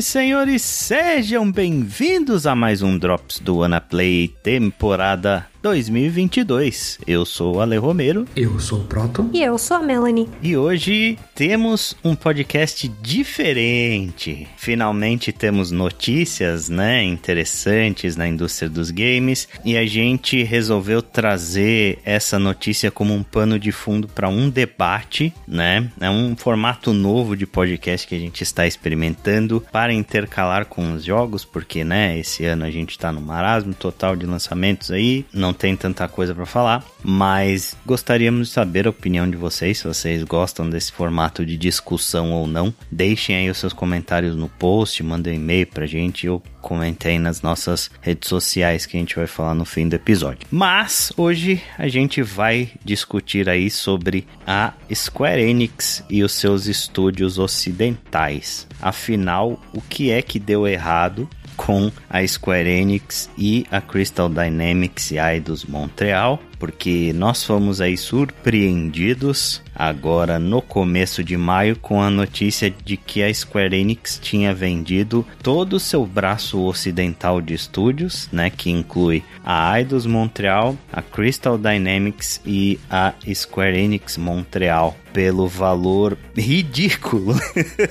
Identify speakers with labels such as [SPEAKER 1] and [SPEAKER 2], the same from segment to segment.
[SPEAKER 1] E senhores, sejam bem-vindos a mais um Drops do Play temporada 2022. Eu sou o Ale Romero.
[SPEAKER 2] Eu sou o Proto.
[SPEAKER 3] E eu sou a Melanie.
[SPEAKER 1] E hoje temos um podcast diferente. Finalmente temos notícias, né, interessantes na indústria dos games e a gente resolveu trazer essa notícia como um pano de fundo para um debate, né? É um formato novo de podcast que a gente está experimentando para intercalar com os jogos, porque, né, esse ano a gente está no marasmo total de lançamentos aí, não não tem tanta coisa para falar, mas gostaríamos de saber a opinião de vocês, se vocês gostam desse formato de discussão ou não. Deixem aí os seus comentários no post, mandem um e-mail pra gente ou comentei nas nossas redes sociais que a gente vai falar no fim do episódio. Mas hoje a gente vai discutir aí sobre a Square Enix e os seus estúdios ocidentais. Afinal, o que é que deu errado com a Square Enix e a Crystal Dynamics e Eidos Montreal, porque nós fomos aí surpreendidos agora no começo de maio com a notícia de que a Square Enix tinha vendido todo o seu braço ocidental de estúdios, né, que inclui a Eidos Montreal, a Crystal Dynamics e a Square Enix Montreal pelo valor ridículo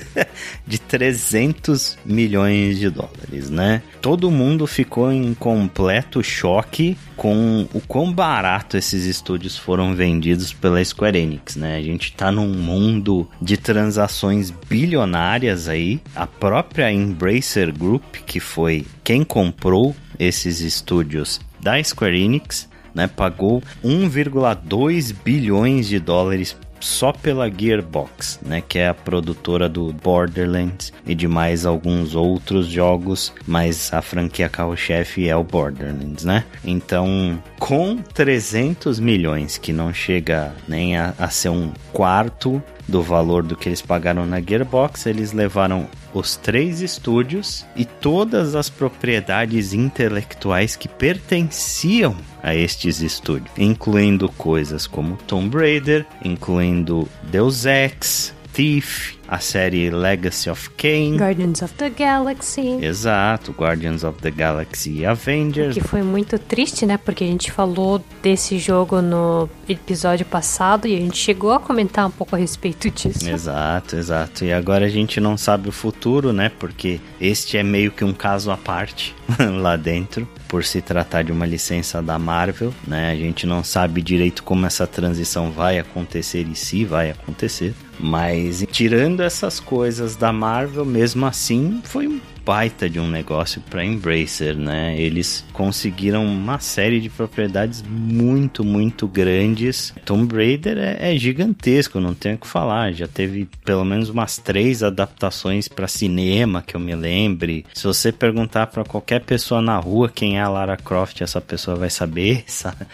[SPEAKER 1] de 300 milhões de dólares, né? Todo mundo ficou em completo choque com o quão barato esses estúdios foram vendidos pela Square Enix, né? A gente tá num mundo de transações bilionárias aí. A própria Embracer Group, que foi quem comprou esses estúdios da Square Enix, né, pagou 1,2 bilhões de dólares só pela Gearbox, né, que é a produtora do Borderlands e de mais alguns outros jogos, mas a franquia carro-chefe é o Borderlands, né? Então, com 300 milhões, que não chega nem a, a ser um quarto do valor do que eles pagaram na Gearbox, eles levaram os três estúdios e todas as propriedades intelectuais que pertenciam a estes estúdios, incluindo coisas como Tomb Raider, incluindo Deus Ex, Thief, a série Legacy of Kain,
[SPEAKER 3] Guardians of the Galaxy.
[SPEAKER 1] Exato, Guardians of the Galaxy e Avengers.
[SPEAKER 3] Que foi muito triste, né? Porque a gente falou desse jogo no episódio passado e a gente chegou a comentar um pouco a respeito disso.
[SPEAKER 1] Exato, exato. E agora a gente não sabe o futuro, né? Porque este é meio que um caso à parte lá dentro por se tratar de uma licença da Marvel, né? A gente não sabe direito como essa transição vai acontecer e se vai acontecer. Mas tirando essas coisas da Marvel, mesmo assim, foi um baita de um negócio para Embracer, né? Eles conseguiram uma série de propriedades muito, muito grandes. Tomb Raider é, é gigantesco, não tenho o que falar. Já teve pelo menos umas três adaptações para cinema que eu me lembre. Se você perguntar para qualquer pessoa na rua quem é a Lara Croft, essa pessoa vai saber, sabe?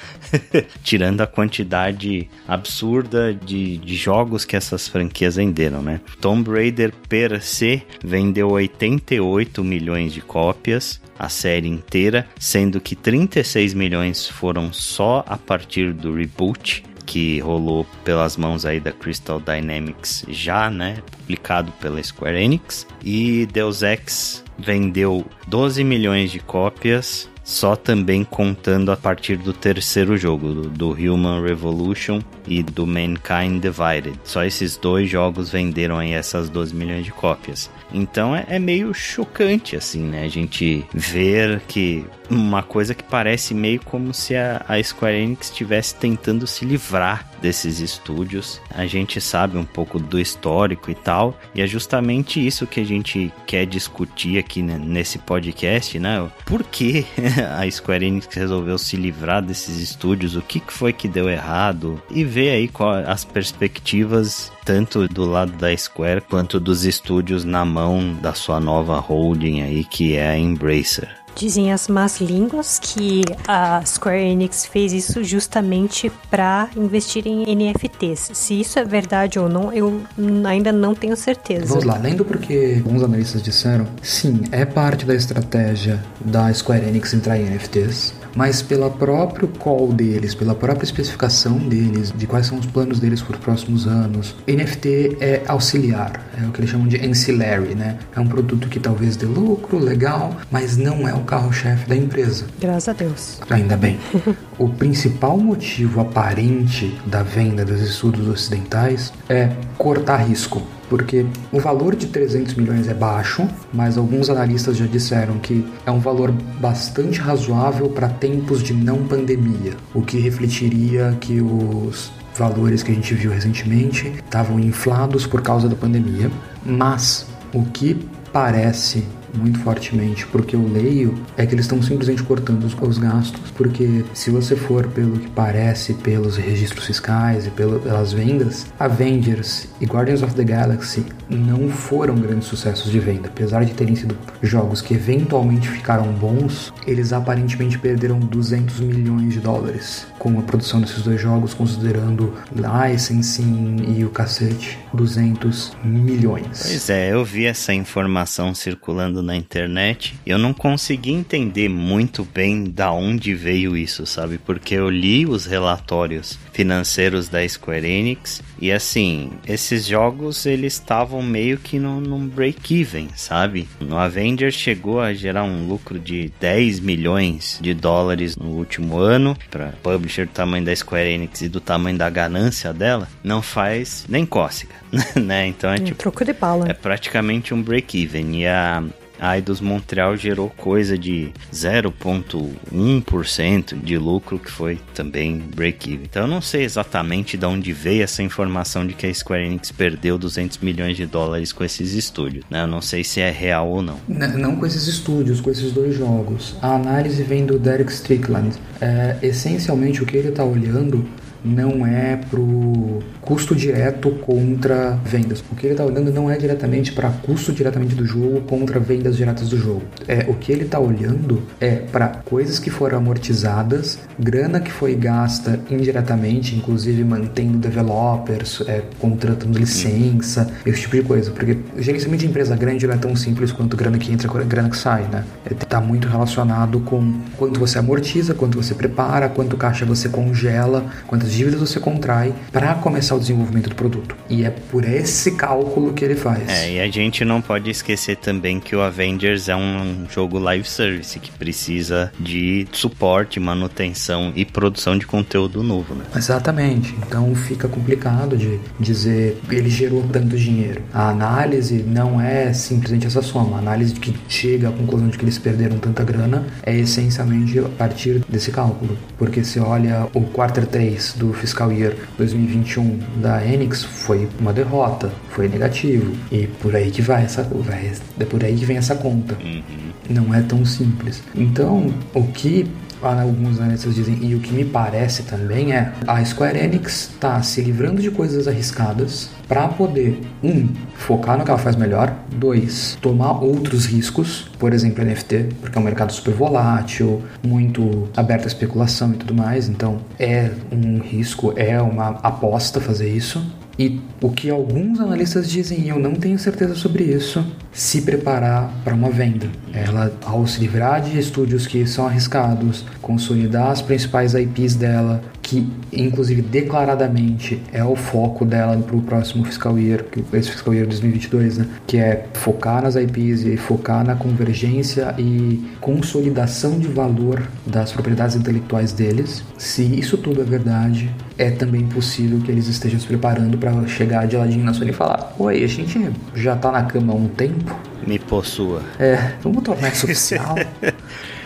[SPEAKER 1] Tirando a quantidade absurda de, de jogos que essas franquias venderam, né? Tomb Raider per se vendeu 88 8 milhões de cópias, a série inteira, sendo que 36 milhões foram só a partir do reboot que rolou pelas mãos aí da Crystal Dynamics já, né, publicado pela Square Enix, e Deus Ex vendeu 12 milhões de cópias só também contando a partir do terceiro jogo, do, do, Human Revolution e do Mankind Divided. Só esses dois jogos venderam aí essas 12 milhões de cópias. Então é, é meio chocante, assim, né? A gente ver que uma coisa que parece meio como se a, a Square Enix estivesse tentando se livrar desses estúdios. A gente sabe um pouco do histórico e tal, e é justamente isso que a gente quer discutir aqui nesse podcast, né? Por que a Square Enix resolveu se livrar desses estúdios? O que foi que deu errado? E ver aí as perspectivas tanto do lado da Square quanto dos estúdios na mão da sua nova holding aí que é a Embracer.
[SPEAKER 3] Dizem as más línguas que a Square Enix fez isso justamente para investir em NFTs. Se isso é verdade ou não, eu ainda não tenho certeza.
[SPEAKER 2] Vamos lá, lendo porque alguns analistas disseram, sim, é parte da estratégia da Square Enix entrar em NFTs mas pela próprio call deles, pela própria especificação deles, de quais são os planos deles para os próximos anos. NFT é auxiliar, é o que eles chamam de ancillary, né? É um produto que talvez dê lucro, legal, mas não é o carro-chefe da empresa.
[SPEAKER 3] Graças a Deus.
[SPEAKER 2] Ainda bem. o principal motivo aparente da venda dos estudos ocidentais é cortar risco porque o valor de 300 milhões é baixo, mas alguns analistas já disseram que é um valor bastante razoável para tempos de não pandemia, o que refletiria que os valores que a gente viu recentemente estavam inflados por causa da pandemia, mas o que parece muito fortemente, porque eu leio, é que eles estão simplesmente cortando os, os, gastos, porque se você for pelo que parece, pelos registros fiscais e pelas vendas, Avengers e Guardians of the Galaxy não foram grandes sucessos de venda. Apesar de terem sido jogos que eventualmente ficaram bons, eles aparentemente perderam 200 milhões de dólares com a produção desses dois jogos, considerando licensing e o cacete, 200 milhões.
[SPEAKER 1] Pois é, eu vi essa informação circulando na internet. Eu não consegui entender muito bem da onde veio isso, sabe? Porque eu li os relatórios financeiros da Square Enix e assim, esses jogos eles estavam meio que no, num break-even, sabe? No Avengers chegou a gerar um lucro de 10 milhões de dólares no último ano para publisher do tamanho da Square Enix e do tamanho da ganância dela, não faz nem cócega, né? Então é,
[SPEAKER 3] é
[SPEAKER 1] tipo
[SPEAKER 3] troco de bala.
[SPEAKER 1] É praticamente um break-even e a a Eidos Montreal gerou coisa de 0,1% de lucro, que foi também break-even. Então eu não sei exatamente de onde veio essa informação de que a Square Enix perdeu 200 milhões de dólares com esses estúdios. Né? Eu não sei se é real ou não.
[SPEAKER 2] Não, não com esses estúdios, com esses dois jogos. A análise vem do Derek Strickland. É, essencialmente o que ele está olhando não é pro custo direto contra vendas. O que ele está olhando não é diretamente para custo diretamente do jogo contra vendas diretas do jogo. É o que ele está olhando é para coisas que foram amortizadas, grana que foi gasta indiretamente, inclusive mantendo developers, é, contratando licença, esse tipo de coisa. Porque gerenciamento de empresa grande não é tão simples quanto grana que entra, grana que sai, né? Está muito relacionado com quanto você amortiza, quanto você prepara, quanto caixa você congela, quantas dívidas você contrai para começar o desenvolvimento do produto. E é por esse cálculo que ele faz.
[SPEAKER 1] É, e a gente não pode esquecer também que o Avengers é um jogo live service que precisa de suporte, manutenção e produção de conteúdo novo, né?
[SPEAKER 2] Exatamente. Então fica complicado de dizer ele gerou tanto dinheiro. A análise não é simplesmente essa soma. A análise que chega à conclusão de que eles perderam tanta grana é essencialmente a partir desse cálculo. Porque se olha o quarter 3 do fiscal year 2021 da Enix foi uma derrota, foi negativo. E por aí que vai essa, vai, é por aí que vem essa conta. Uhum. Não é tão simples. Então, o que alguns analistas dizem, e o que me parece também é a Square Enix está se livrando de coisas arriscadas para poder, um, focar no que ela faz melhor, dois, tomar outros riscos, por exemplo, NFT, porque é um mercado super volátil, muito aberto à especulação e tudo mais, então é um risco, é uma aposta fazer isso. E o que alguns analistas dizem, eu não tenho certeza sobre isso, se preparar para uma venda. Ela, ao se livrar de estúdios que são arriscados, consolidar as principais IPs dela, que inclusive declaradamente é o foco dela para o próximo fiscal year, esse fiscal year 2022, né? que é focar nas IPs e focar na convergência e consolidação de valor das propriedades intelectuais deles. Se isso tudo é verdade, é também possível que eles estejam se preparando para chegar de ladinho na Sony e falar: Oi, a gente já tá na cama há um tempo.
[SPEAKER 1] Me possua.
[SPEAKER 2] É, vamos tornar isso oficial.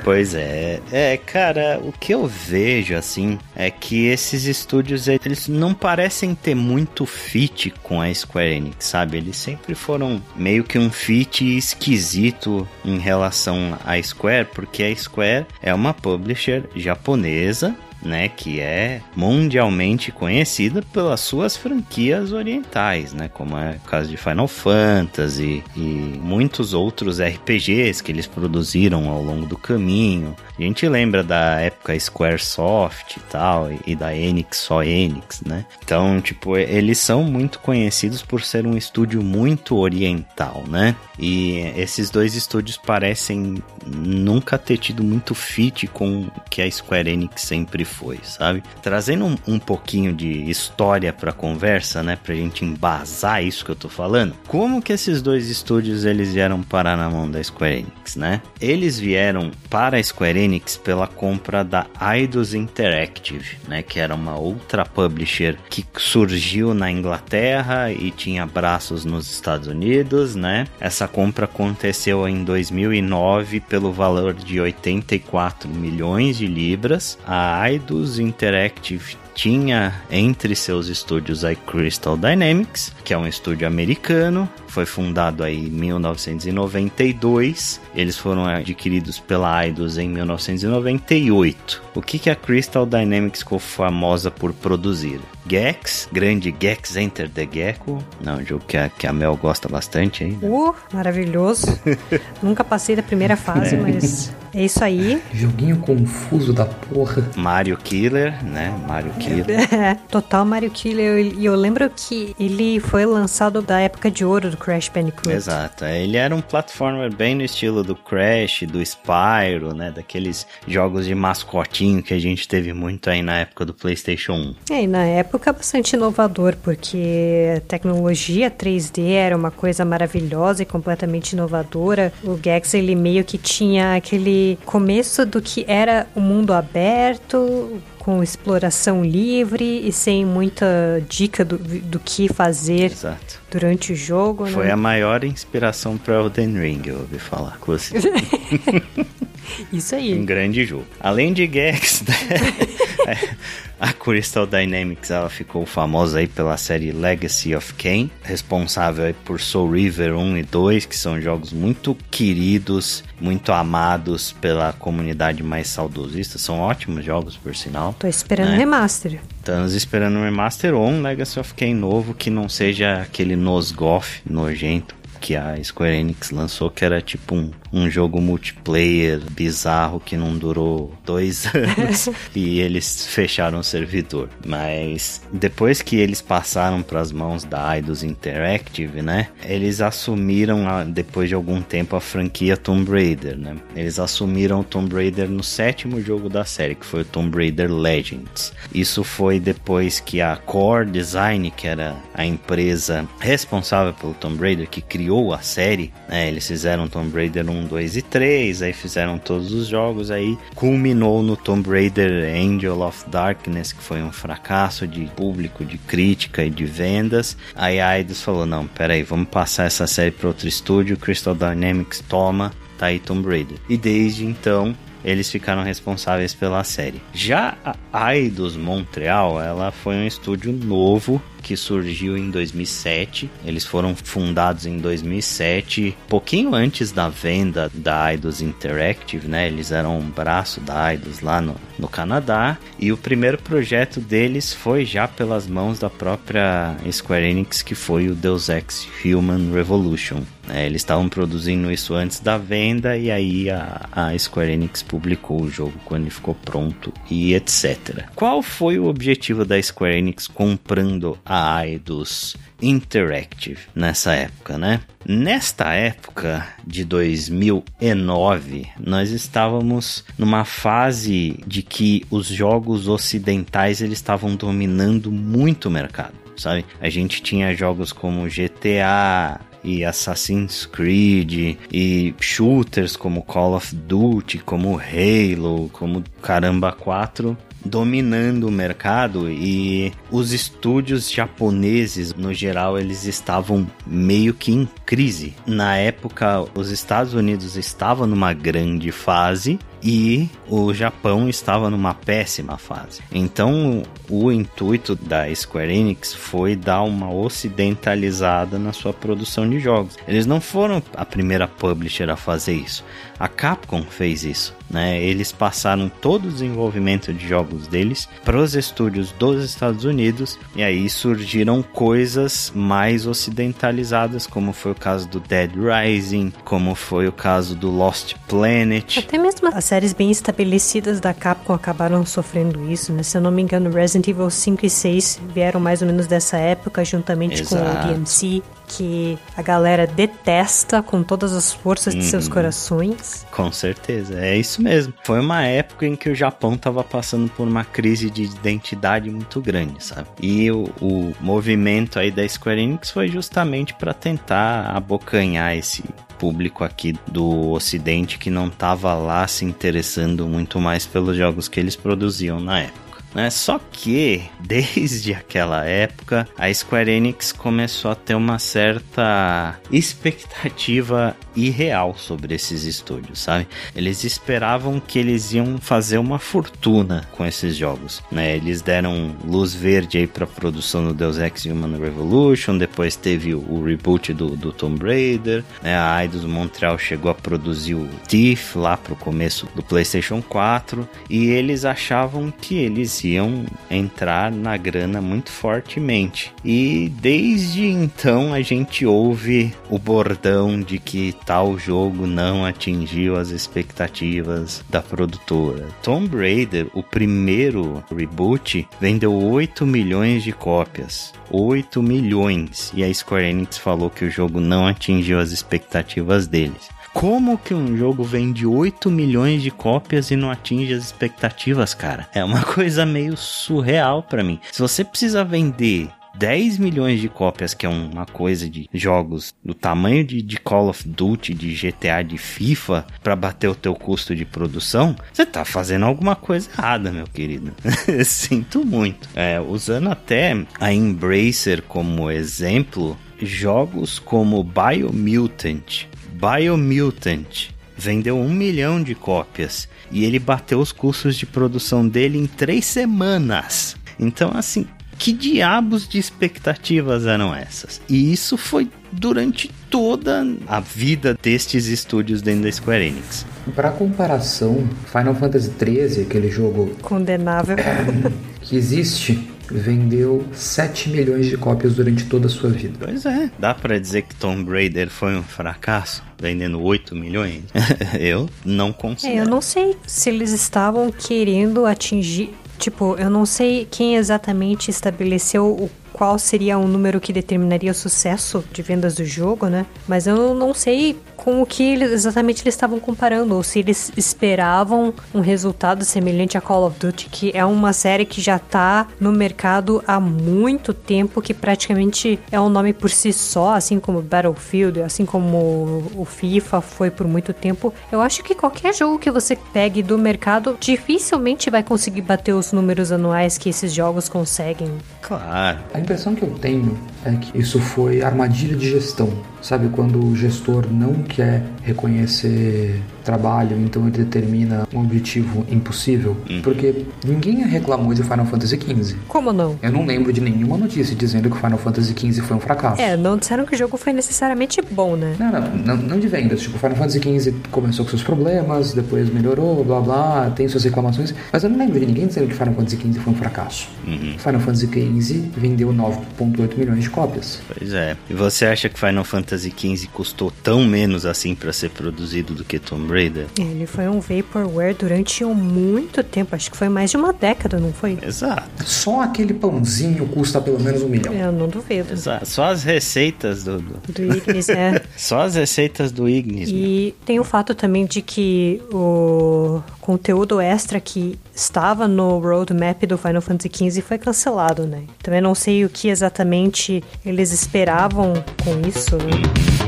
[SPEAKER 1] Pois é. É, cara, o que eu vejo, assim, é que esses estúdios, eles não parecem ter muito fit com a Square Enix, sabe? Eles sempre foram meio que um fit esquisito em relação à Square, porque a Square é uma publisher japonesa né, que é mundialmente conhecida pelas suas franquias orientais, né, como é o caso de Final Fantasy e muitos outros RPGs que eles produziram ao longo do caminho. A gente lembra da época Squaresoft e tal, e da Enix, só Enix, né? Então, tipo, eles são muito conhecidos por ser um estúdio muito oriental, né? E esses dois estúdios parecem nunca ter tido muito fit com o que a Square Enix sempre foi, sabe? Trazendo um, um pouquinho de história pra conversa, né? Pra gente embasar isso que eu tô falando. Como que esses dois estúdios eles vieram parar na mão da Square Enix, né? Eles vieram para a Square Enix Enix pela compra da Eidos Interactive, né, que era uma outra publisher que surgiu na Inglaterra e tinha braços nos Estados Unidos, né? Essa compra aconteceu em 2009 pelo valor de 84 milhões de libras. A Eidos Interactive tinha entre seus estúdios a Crystal Dynamics, que é um estúdio americano, foi fundado aí em 1992. Eles foram adquiridos pela Eidos em 1998. O que, que a Crystal Dynamics ficou famosa por produzir? Gex, grande Gex Enter the Gecko. Não, um jogo que a, que a Mel gosta bastante aí.
[SPEAKER 3] Né? Uh, maravilhoso. Nunca passei da primeira fase, é. mas é isso aí.
[SPEAKER 2] Joguinho confuso da porra.
[SPEAKER 1] Mario Killer, né? Mario Killer.
[SPEAKER 3] É, total Mario Killer. E eu, eu lembro que ele foi lançado da época de ouro do Crash Bandicoot.
[SPEAKER 1] Exato. Ele era um platformer bem no estilo do Crash, do Spyro, né? Daqueles jogos de mascotinho que a gente teve muito aí na época do PlayStation 1.
[SPEAKER 3] É, e na época bastante inovador, porque a tecnologia 3D era uma coisa maravilhosa e completamente inovadora. O Gex, ele meio que tinha aquele começo do que era o mundo aberto, com exploração livre e sem muita dica do, do que fazer
[SPEAKER 1] Exato.
[SPEAKER 3] durante o jogo.
[SPEAKER 1] Foi né? a maior inspiração para Elden Ring, eu ouvi falar.
[SPEAKER 3] Isso aí.
[SPEAKER 1] Um grande jogo. Além de Gex, né? A Crystal Dynamics ela ficou famosa aí pela série Legacy of Kain, responsável por Soul River 1 e 2, que são jogos muito queridos, muito amados pela comunidade mais saudosista. São ótimos jogos, por sinal.
[SPEAKER 3] Tô esperando né? remaster.
[SPEAKER 1] Estamos esperando um remaster ou um Legacy of Kain novo que não seja aquele Nosgoth nojento que a Square Enix lançou, que era tipo um, um jogo multiplayer bizarro que não durou dois anos e eles fecharam o servidor. Mas depois que eles passaram para as mãos da Eidos Interactive, né? Eles assumiram, depois de algum tempo, a franquia Tomb Raider, né? Eles assumiram o Tomb Raider no sétimo jogo da série, que foi o Tomb Raider Legends. Isso foi depois que a Core Design, que era a empresa responsável pelo Tomb Raider, que criou a série, né? Eles fizeram Tomb Raider 1 1, 2 e 3, aí fizeram todos os jogos, aí culminou no Tomb Raider Angel of Darkness, que foi um fracasso de público, de crítica e de vendas. Aí a Eidos falou: não, peraí, vamos passar essa série para outro estúdio, Crystal Dynamics toma, tá aí Tomb Raider. E desde então eles ficaram responsáveis pela série. Já a Eidos Montreal, ela foi um estúdio novo que surgiu em 2007. Eles foram fundados em 2007, pouquinho antes da venda da Eidos Interactive, né? Eles eram um braço da Eidos lá no, no Canadá. E o primeiro projeto deles foi já pelas mãos da própria Square Enix, que foi o Deus Ex Human Revolution. É, eles estavam produzindo isso antes da venda e aí a, a Square Enix publicou o jogo quando ele ficou pronto e etc. Qual foi o objetivo da Square Enix comprando a Eidos Interactive nessa época, né? Nesta época de 2009, nós estávamos numa fase de que os jogos ocidentais eles estavam dominando muito o mercado, sabe? A gente tinha jogos como GTA, e Assassin's Creed e shooters como Call of Duty, como Halo, como Caramba 4 dominando o mercado e os estúdios japoneses, no geral, eles estavam meio que em crise. Na época, os Estados Unidos estavam numa grande fase e o Japão estava numa péssima fase. Então, o intuito da Square Enix foi dar uma ocidentalizada na sua produção de jogos. Eles não foram a primeira publisher a fazer isso. A Capcom fez isso, né? Eles passaram todo o desenvolvimento de jogos deles para os estúdios dos Estados Unidos e aí surgiram coisas mais ocidentalizadas, como foi o caso do Dead Rising, como foi o caso do Lost Planet.
[SPEAKER 3] Até mesmo as séries bem estabelecidas da Capcom acabaram sofrendo isso, né? Se eu não me engano, Resident Evil 5 e 6 vieram mais ou menos dessa época, juntamente Exato. com o DMC que a galera detesta com todas as forças de seus uhum. corações.
[SPEAKER 1] Com certeza, é isso mesmo. Foi uma época em que o Japão estava passando por uma crise de identidade muito grande, sabe? E o, o movimento aí da Square Enix foi justamente para tentar abocanhar esse público aqui do Ocidente que não estava lá se interessando muito mais pelos jogos que eles produziam na época. Né? Só que, desde aquela época, a Square Enix começou a ter uma certa expectativa irreal sobre esses estúdios, sabe? Eles esperavam que eles iam fazer uma fortuna com esses jogos, né? Eles deram luz verde aí para a produção do Deus Ex Human Revolution, depois teve o reboot do, do Tomb Raider, né? A Eidos Montreal chegou a produzir o Thief lá pro começo do PlayStation 4 e eles achavam que eles iam entrar na grana muito fortemente. E desde então a gente ouve o bordão de que tal jogo não atingiu as expectativas da produtora. Tomb Raider, o primeiro reboot, vendeu 8 milhões de cópias. 8 milhões. E a Square Enix falou que o jogo não atingiu as expectativas deles. Como que um jogo vende 8 milhões de cópias e não atinge as expectativas, cara? É uma coisa meio surreal para mim. Se você precisa vender 10 milhões de cópias, que é uma coisa de jogos do tamanho de, de Call of Duty, de GTA, de FIFA, para bater o teu custo de produção, você tá fazendo alguma coisa errada, meu querido. Sinto muito. É, usando até a Embracer como exemplo, jogos como Biomutant Biomutant vendeu um milhão de cópias e ele bateu os custos de produção dele em três semanas. Então, assim, que diabos de expectativas eram essas? E isso foi durante toda a vida destes estúdios dentro da Square Enix.
[SPEAKER 2] Para comparação, Final Fantasy XIII, aquele jogo
[SPEAKER 3] condenável
[SPEAKER 2] que existe, vendeu 7 milhões de cópias durante toda a sua vida.
[SPEAKER 1] Pois é, dá para dizer que Tomb Raider foi um fracasso? vendendo 8 milhões? eu não consigo.
[SPEAKER 3] É, eu não sei se eles estavam querendo atingir. Tipo, eu não sei quem exatamente estabeleceu o qual seria um número que determinaria o sucesso de vendas do jogo, né? Mas eu não sei com o que eles, exatamente eles estavam comparando, ou se eles esperavam um resultado semelhante a Call of Duty, que é uma série que já tá no mercado há muito tempo, que praticamente é um nome por si só, assim como Battlefield, assim como o FIFA foi por muito tempo. Eu acho que qualquer jogo que você pegue do mercado dificilmente vai conseguir bater os números anuais que esses jogos conseguem.
[SPEAKER 1] Claro
[SPEAKER 2] impressão que eu tenho é que isso foi armadilha de gestão. Sabe quando o gestor não quer reconhecer trabalho, então ele determina um objetivo impossível? Uhum. Porque ninguém reclamou de Final Fantasy XV.
[SPEAKER 3] Como não?
[SPEAKER 2] Eu não lembro de nenhuma notícia dizendo que Final Fantasy XV foi um fracasso.
[SPEAKER 3] É, não disseram que o jogo foi necessariamente bom, né?
[SPEAKER 2] Não, não, não, não de vendas. Tipo, Final Fantasy XV começou com seus problemas, depois melhorou, blá blá, tem suas reclamações. Mas eu não lembro de ninguém dizendo que Final Fantasy XV foi um fracasso. Uhum. Final Fantasy XV vendeu 9,8 milhões de cópias.
[SPEAKER 1] Pois é. E você acha que Final Fantasy XV custou tão menos assim para ser produzido do que Tomb Raider?
[SPEAKER 3] Ele foi um vaporware durante muito tempo, acho que foi mais de uma década, não foi?
[SPEAKER 1] Exato.
[SPEAKER 2] Só aquele pãozinho custa pelo menos um milhão.
[SPEAKER 3] Eu não duvido.
[SPEAKER 1] Exato. Só as receitas do... Do,
[SPEAKER 3] do Ignis, é.
[SPEAKER 1] Só as receitas do Ignis.
[SPEAKER 3] E meu. tem o fato também de que o conteúdo extra que estava no roadmap do Final Fantasy XV foi cancelado, né? Também não sei o que exatamente eles esperavam com isso. Né?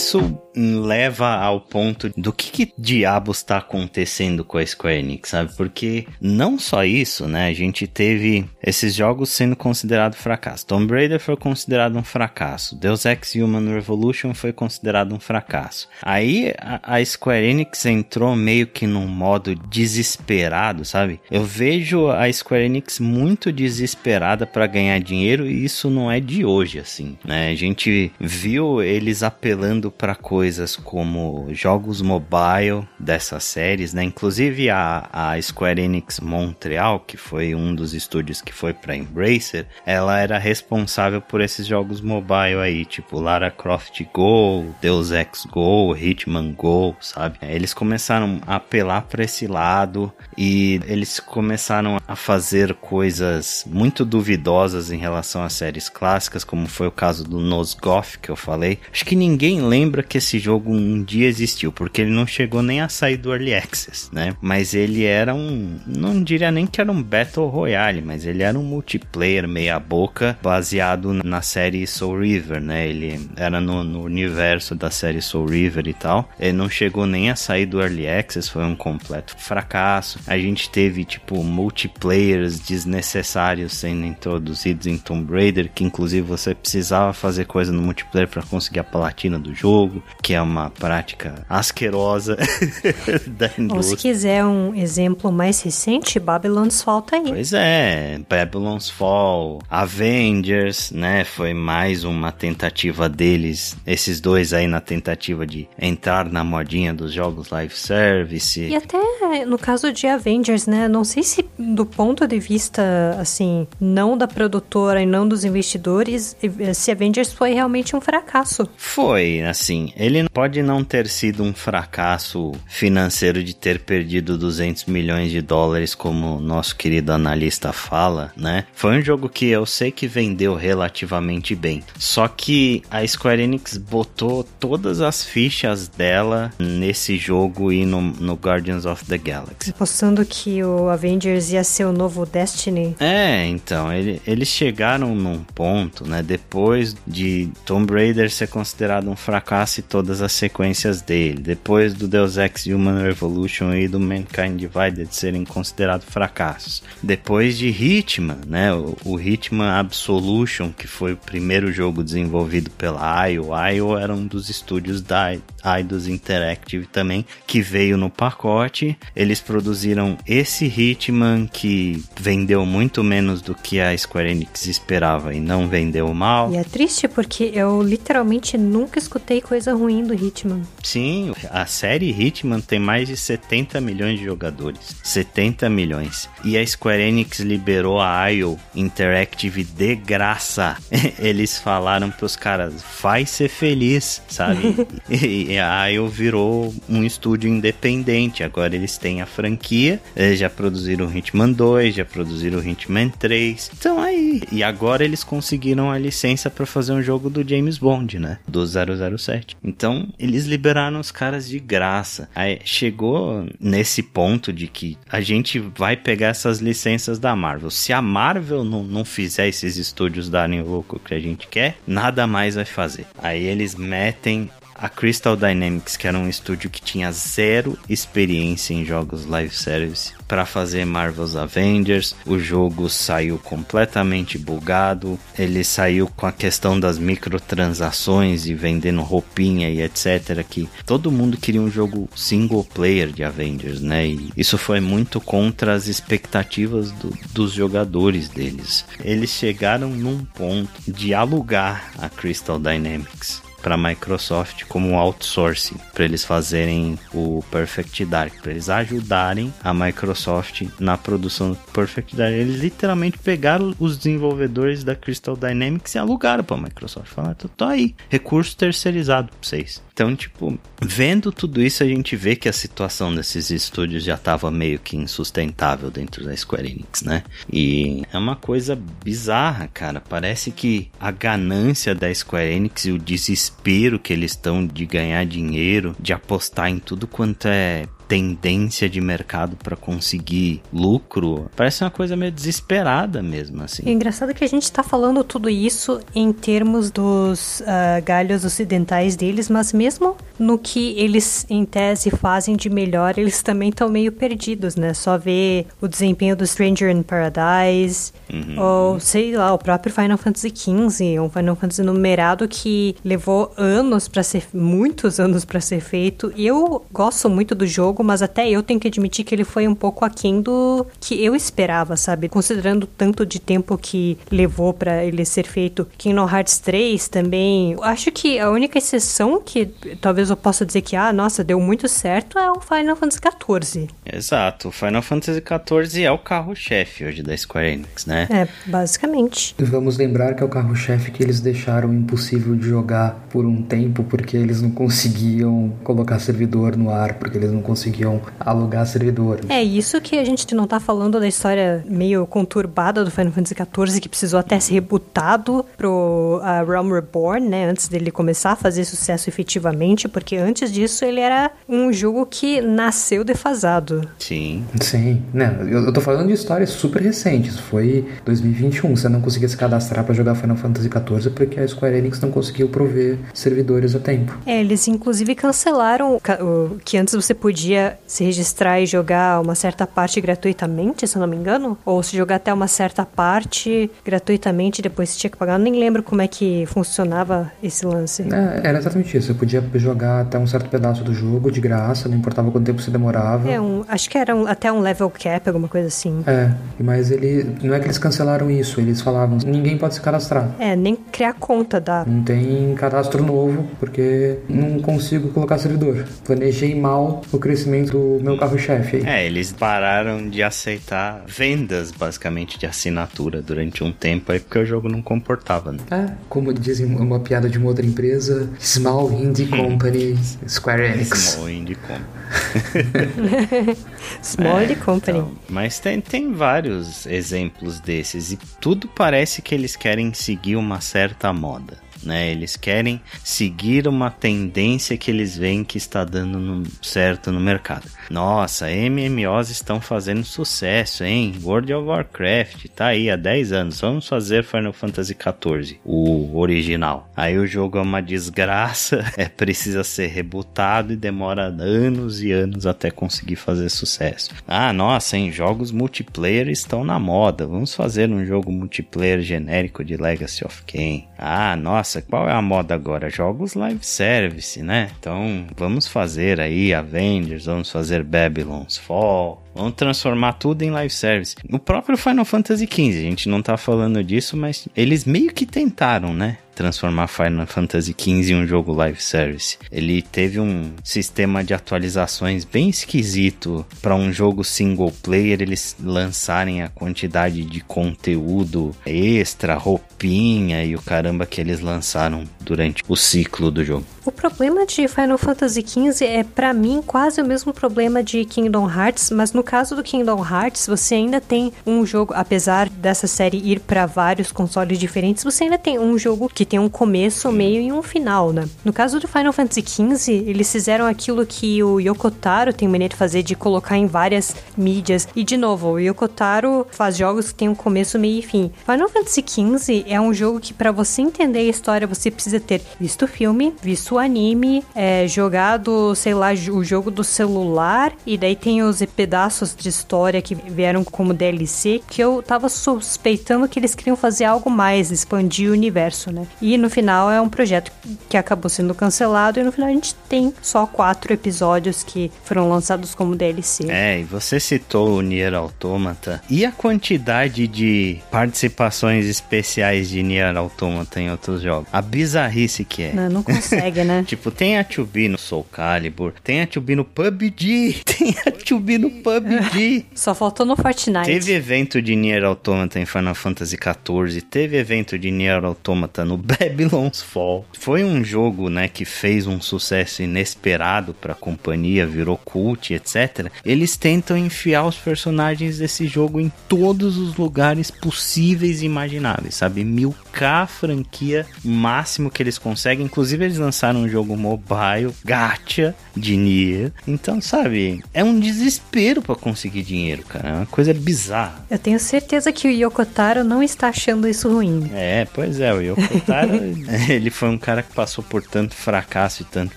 [SPEAKER 1] Isso leva ao ponto do que, que diabos está acontecendo com a Square Enix, sabe? Porque não só isso, né? A gente teve esses jogos sendo considerados fracasso. Tomb Raider foi considerado um fracasso. Deus Ex Human Revolution foi considerado um fracasso. Aí a, a Square Enix entrou meio que num modo desesperado, sabe? Eu vejo a Square Enix muito desesperada para ganhar dinheiro e isso não é de hoje, assim, né? A gente viu eles apelando para coisas como jogos mobile dessas séries, né? Inclusive a, a Square Enix Montreal, que foi um dos estúdios que foi para Embracer, ela era responsável por esses jogos mobile aí, tipo Lara Croft Go, Deus Ex Go, Hitman Go, sabe? Eles começaram a apelar para esse lado e eles começaram a fazer coisas muito duvidosas em relação a séries clássicas, como foi o caso do Nosgoth que eu falei. Acho que ninguém lembra que esse jogo um dia existiu, porque ele não chegou nem a sair do Early Access, né? Mas ele era um, não diria nem que era um Battle Royale, mas ele era um multiplayer meia boca baseado na série Soul River, né? Ele era no, no universo da série Soul River e tal. Ele não chegou nem a sair do Early Access, foi um completo fracasso. A gente teve, tipo, multiplayers desnecessários sendo introduzidos em Tomb Raider, que inclusive você precisava fazer coisa no multiplayer para conseguir a platina do jogo, que é uma prática asquerosa da indústria. Ou
[SPEAKER 3] se quiser um exemplo mais recente, Babylon's Fall tá aí.
[SPEAKER 1] Pois é, Babylon's Fall, Avengers, né? Foi mais uma tentativa deles, esses dois aí na tentativa de entrar na modinha dos jogos live service.
[SPEAKER 3] E até no caso de Avengers, né? Não sei se do ponto de vista, assim, não da produtora e não dos investidores, se Avengers foi realmente um fracasso.
[SPEAKER 1] Foi, assim, ele pode não ter sido um fracasso financeiro de ter perdido 200 milhões de dólares, como nosso querido analista fala, né? Foi um jogo que eu sei que vendeu relativamente bem. Só que a Square Enix botou todas as fichas dela nesse jogo e no, no Guardians of the Galaxy.
[SPEAKER 3] Postando que o Avengers ia ser o novo Destiny.
[SPEAKER 1] É, então, ele, eles chegaram num ponto, né? Depois de Tomb Raider ser considerado um fracasso e todas as sequências dele, depois do Deus Ex Human Revolution e do Mankind Divided serem considerados fracassos, depois de Hitman, né? O, o Hitman Absolution, que foi o primeiro jogo desenvolvido pela IO. IO era um dos estúdios da Eidos Interactive também, que veio no pacote. Eles produziram esse Hitman que vendeu muito menos do que a Square Enix esperava e não vendeu mal.
[SPEAKER 3] E é triste porque eu literalmente nunca escutei coisa ruim do Hitman.
[SPEAKER 1] Sim, a série Hitman tem mais de 70 milhões de jogadores. 70 milhões. E a Square Enix liberou a IO Interactive de graça. Eles falaram pros caras, vai ser feliz, sabe? e a IO virou um estúdio independente. Agora eles têm a franquia, eles já produziram Hitman 2, já produziram Hitman 3. Então aí. E agora eles conseguiram a licença para fazer um jogo do James Bond, né? Do 007. Então eles liberaram os caras de graça. Aí chegou nesse ponto de que a gente vai pegar essas licenças da Marvel. Se a Marvel não, não fizer esses estúdios darem o que a gente quer, nada mais vai fazer. Aí eles metem a Crystal Dynamics, que era um estúdio que tinha zero experiência em jogos live service, para fazer Marvel's Avengers. O jogo saiu completamente bugado. Ele saiu com a questão das microtransações e vendendo roupinha e etc. Que todo mundo queria um jogo single player de Avengers, né? E isso foi muito contra as expectativas do, dos jogadores deles. Eles chegaram num ponto de alugar a Crystal Dynamics para a Microsoft como outsourcing para eles fazerem o Perfect Dark, para eles ajudarem a Microsoft na produção do Perfect Dark. Eles literalmente pegaram os desenvolvedores da Crystal Dynamics e alugaram para a Microsoft. Falaram, tô aí, recurso terceirizado para vocês. Então, tipo, vendo tudo isso, a gente vê que a situação desses estúdios já estava meio que insustentável dentro da Square Enix, né? E é uma coisa bizarra, cara. Parece que a ganância da Square Enix e o desespero que eles estão de ganhar dinheiro, de apostar em tudo quanto é tendência de mercado para conseguir lucro, parece uma coisa meio desesperada mesmo, assim.
[SPEAKER 3] É engraçado que a gente tá falando tudo isso em termos dos uh, galhos ocidentais deles, mas mesmo no que eles, em tese, fazem de melhor, eles também estão meio perdidos, né? Só ver o desempenho do Stranger in Paradise, uhum. ou sei lá, o próprio Final Fantasy XV, um Final Fantasy numerado que levou anos para ser, muitos anos para ser feito. Eu gosto muito do jogo, mas até eu tenho que admitir que ele foi um pouco aquém do que eu esperava, sabe? Considerando tanto de tempo que levou para ele ser feito. Kingdom Hearts 3 também. Acho que a única exceção que talvez eu possa dizer que, ah, nossa, deu muito certo é o Final Fantasy XIV.
[SPEAKER 1] Exato. O Final Fantasy XIV é o carro-chefe hoje da Square Enix, né?
[SPEAKER 3] É, basicamente.
[SPEAKER 2] Vamos lembrar que é o carro-chefe que eles deixaram impossível de jogar por um tempo porque eles não conseguiam colocar servidor no ar, porque eles não conseguiam alugar servidor.
[SPEAKER 3] É isso que a gente não tá falando da história meio conturbada do Final Fantasy XIV, que precisou até ser rebutado pro uh, Realm Reborn, né? Antes dele começar a fazer sucesso efetivamente, porque antes disso ele era um jogo que nasceu defasado.
[SPEAKER 1] Sim.
[SPEAKER 2] Sim. Não, eu, eu tô falando de histórias super recentes. Foi 2021. Você não conseguia se cadastrar para jogar Final Fantasy XIV porque a Square Enix não conseguiu prover servidores a tempo.
[SPEAKER 3] É, eles inclusive cancelaram o que antes você podia se registrar e jogar uma certa parte gratuitamente, se eu não me engano, ou se jogar até uma certa parte gratuitamente depois você tinha que pagar. Eu nem lembro como é que funcionava esse lance.
[SPEAKER 2] É, era exatamente isso. Você podia jogar até um certo pedaço do jogo de graça, não importava quanto tempo você demorava.
[SPEAKER 3] É, um, acho que era um, até um level cap, alguma coisa assim.
[SPEAKER 2] É, mas ele não é que eles cancelaram isso, eles falavam ninguém pode se cadastrar.
[SPEAKER 3] É, nem criar conta dá.
[SPEAKER 2] Não tem cadastro novo porque não consigo colocar servidor. Planejei mal o crescimento do meu carro-chefe.
[SPEAKER 1] É, eles pararam de aceitar vendas basicamente de assinatura durante um tempo aí porque o jogo não comportava. Né?
[SPEAKER 2] É, como dizem uma piada de uma outra empresa, Small Indie Company, Square Enix.
[SPEAKER 1] Small Indie Company.
[SPEAKER 3] Small é, Company. Então,
[SPEAKER 1] mas tem, tem vários exemplos desses e tudo parece que eles querem seguir uma certa moda né? Eles querem seguir uma tendência que eles veem que está dando no, certo no mercado. Nossa, MMOs estão fazendo sucesso, hein? World of Warcraft tá aí há 10 anos. Vamos fazer Final Fantasy XIV, o original. Aí o jogo é uma desgraça, é precisa ser rebutado e demora anos e anos até conseguir fazer sucesso. Ah, nossa, hein? Jogos multiplayer estão na moda. Vamos fazer um jogo multiplayer genérico de Legacy of Kain. Ah, nossa nossa, qual é a moda agora? Jogos live service, né? Então vamos fazer aí Avengers, vamos fazer Babylon's Fall, Vamos transformar tudo em live service. O próprio Final Fantasy XV, a gente não tá falando disso, mas eles meio que tentaram, né? Transformar Final Fantasy XV em um jogo live service. Ele teve um sistema de atualizações bem esquisito para um jogo single player eles lançarem a quantidade de conteúdo extra, roupinha e o caramba que eles lançaram durante o ciclo do jogo.
[SPEAKER 3] O problema de Final Fantasy XV é para mim quase o mesmo problema de Kingdom Hearts, mas no caso do Kingdom Hearts, você ainda tem um jogo, apesar dessa série ir para vários consoles diferentes, você ainda tem um jogo que tem um começo, meio e um final, né? No caso do Final Fantasy XV, eles fizeram aquilo que o Yokotaro tem mania de fazer, de colocar em várias mídias. E, de novo, o Yokotaro faz jogos que tem um começo, meio e fim. Final Fantasy XV é um jogo que, para você entender a história, você precisa ter visto o filme, visto anime, é, jogado, sei lá, o jogo do celular, e daí tem os pedaços de história que vieram como DLC, que eu tava suspeitando que eles queriam fazer algo mais, expandir o universo, né? E no final é um projeto que acabou sendo cancelado e no final a gente tem só quatro episódios que foram lançados como DLC.
[SPEAKER 1] É, e você citou o Nier Automata. E a quantidade de participações especiais de Nier Automata em outros jogos? A bizarrice que é.
[SPEAKER 3] Não, não consegue, né?
[SPEAKER 1] tipo, tem a 2 no Soul Calibur, tem a 2 no PUBG, tem a 2 no PUBG.
[SPEAKER 3] Só faltou no Fortnite.
[SPEAKER 1] Teve evento de Nier Automata em Final Fantasy XIV, teve evento de Nier Automata no Babylon's Fall. Foi um jogo, né, que fez um sucesso inesperado para a companhia, virou cult, etc. Eles tentam enfiar os personagens desse jogo em todos os lugares possíveis e imagináveis, sabe? Milcar a franquia máximo que eles conseguem. Inclusive, eles lançaram lançaram um jogo mobile, gacha, de Nier. Então, sabe, é um desespero para conseguir dinheiro, cara. É uma coisa bizarra.
[SPEAKER 3] Eu tenho certeza que o Yokotaro não está achando isso ruim.
[SPEAKER 1] É, pois é, o Yokotaro, ele foi um cara que passou por tanto fracasso e tanto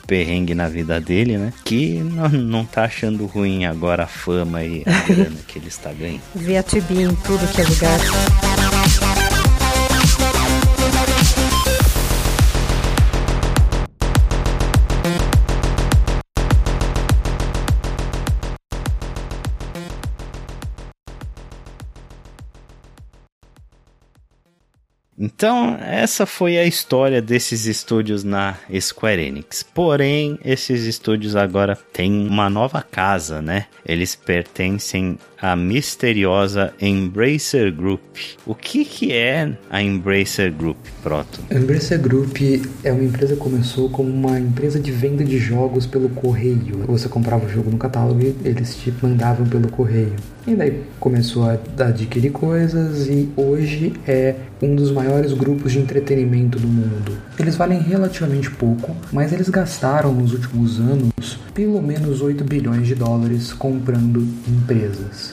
[SPEAKER 1] perrengue na vida dele, né? Que não, não tá achando ruim agora a fama e a grana que ele está ganhando.
[SPEAKER 3] Vê a em tudo que é lugar.
[SPEAKER 1] Então, essa foi a história desses estúdios na Square Enix. Porém, esses estúdios agora têm uma nova casa, né? Eles pertencem à misteriosa Embracer Group. O que, que é a Embracer Group, Proto?
[SPEAKER 2] A Embracer Group é uma empresa que começou como uma empresa de venda de jogos pelo correio. Você comprava o jogo no catálogo e eles te mandavam pelo correio. E daí começou a adquirir coisas e hoje é um dos maiores grupos de entretenimento do mundo. Eles valem relativamente pouco, mas eles gastaram nos últimos anos pelo menos 8 bilhões de dólares comprando empresas.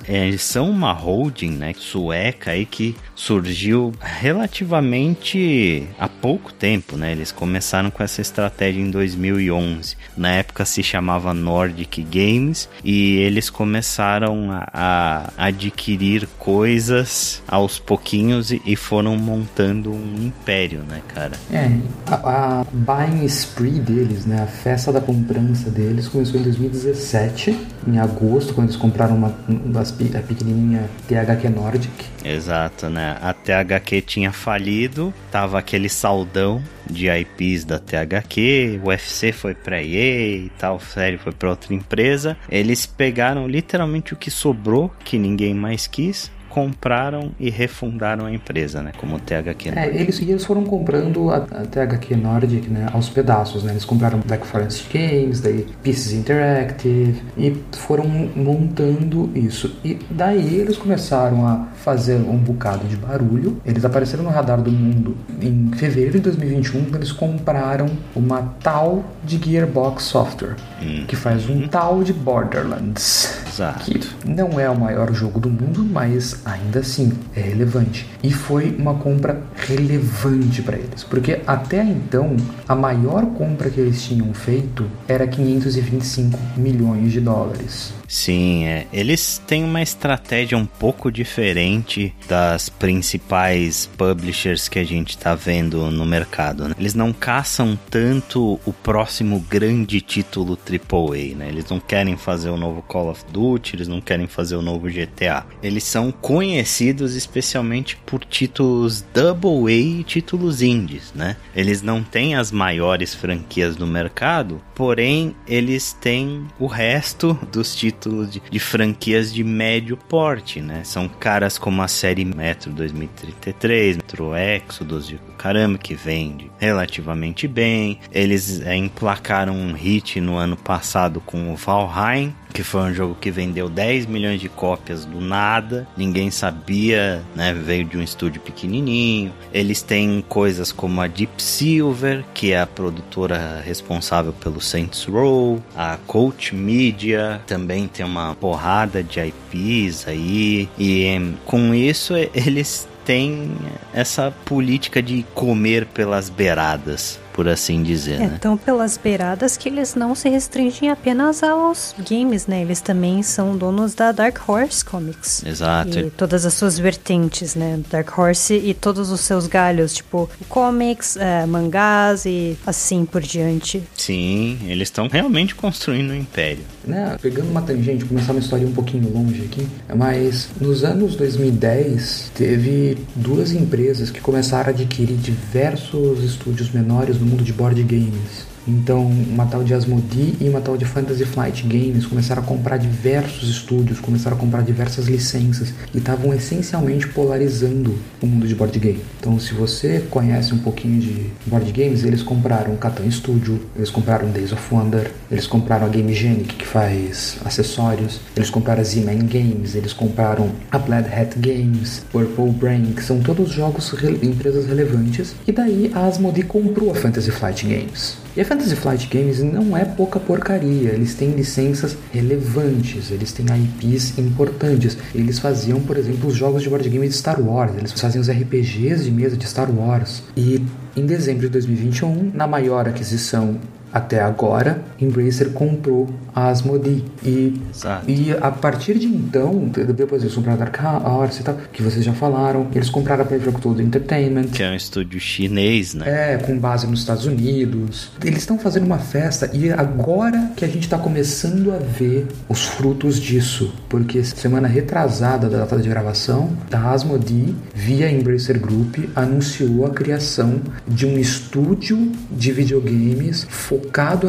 [SPEAKER 1] É, eles são uma holding, né, sueca aí que surgiu relativamente há pouco tempo, né? Eles começaram com essa estratégia em 2011. Na época se chamava Nordic Games e eles começaram a, a adquirir coisas aos pouquinhos e, e, foram montando um império, né, cara?
[SPEAKER 2] É, a, a buying spree deles, né, a festa da comprança deles começou em 2017, em agosto, quando eles compraram uma, uma a pequenininha THQ Nordic.
[SPEAKER 1] Exato, né? A THQ tinha falido, tava aquele saldão de IPs da THQ, o UFC foi pra EA e tal, série foi pra outra empresa. Eles pegaram literalmente o que sobrou, que ninguém mais quis, compraram e refundaram a empresa, né? Como THQ
[SPEAKER 2] Nordic. É, eles, eles foram comprando a, a THQ Nordic, né? Aos pedaços, né? Eles compraram Black Forest Games, daí Pieces Interactive e foram montando isso. E daí eles começaram a fazer um bocado de barulho. Eles apareceram no radar do mundo em fevereiro de 2021 quando eles compraram uma tal de Gearbox Software, hum. que faz um tal de Borderlands.
[SPEAKER 1] Exato.
[SPEAKER 2] Que não é o maior jogo do mundo, mas ainda assim é relevante. E foi uma compra relevante para eles, porque até então a maior compra que eles tinham feito era 525 milhões de dólares.
[SPEAKER 1] Sim, é. eles têm uma estratégia um pouco diferente das principais publishers que a gente está vendo no mercado. Né? Eles não caçam tanto o próximo grande título AAA, né? Eles não querem fazer o novo Call of Duty, eles não querem fazer o novo GTA. Eles são conhecidos especialmente por títulos Double A e títulos indies, né? Eles não têm as maiores franquias do mercado, porém eles têm o resto dos títulos de, de, franquias de médio porte, né? São caras como a série Metro 2033, Metro Exodus, de caramba, que vende relativamente bem. Eles é, emplacaram um hit no ano passado com o Valheim, que foi um jogo que vendeu 10 milhões de cópias do nada, ninguém sabia, né? Veio de um estúdio pequenininho. Eles têm coisas como a Deep Silver, que é a produtora responsável pelo Saints Row, a Coach Media também tem uma porrada de IPs aí, e com isso eles têm essa política de comer pelas beiradas por assim dizer. É,
[SPEAKER 3] né? tão pelas beiradas que eles não se restringem apenas aos games, né? Eles também são donos da Dark Horse Comics.
[SPEAKER 1] Exato.
[SPEAKER 3] E todas as suas vertentes, né? Dark Horse e todos os seus galhos, tipo comics, é, mangás e assim por diante.
[SPEAKER 1] Sim, eles estão realmente construindo um império.
[SPEAKER 2] Né, pegando uma tangente, começar uma história um pouquinho longe aqui, mas nos anos 2010 teve duas empresas que começaram a adquirir diversos estúdios menores no mundo de board games. Então, uma tal de Asmodee e uma tal de Fantasy Flight Games começaram a comprar diversos estúdios, começaram a comprar diversas licenças e estavam essencialmente polarizando o mundo de board game. Então, se você conhece um pouquinho de board games, eles compraram Catan Studio, eles compraram Days of Wonder, eles compraram a Game Genic, que faz acessórios, eles compraram a Z-Man Games, eles compraram a Plaid Hat Games, Purple Brain, que são todos jogos empresas relevantes. E daí a Asmodee comprou a Fantasy Flight Games. E a Fantasy Flight Games não é pouca porcaria, eles têm licenças relevantes, eles têm IPs importantes. Eles faziam, por exemplo, os jogos de board game de Star Wars, eles faziam os RPGs de mesa de Star Wars. E em dezembro de 2021, na maior aquisição até agora, Embracer comprou a Asmodee. E, e a partir de então, depois eles compraram a Dark Horse e tal, que vocês já falaram, eles compraram a Perfect World Entertainment.
[SPEAKER 1] Que é um estúdio chinês, né?
[SPEAKER 2] É, com base nos Estados Unidos. Eles estão fazendo uma festa e agora que a gente está começando a ver os frutos disso. Porque semana retrasada da data de gravação, a Asmodee, via Embracer Group, anunciou a criação de um estúdio de videogames focado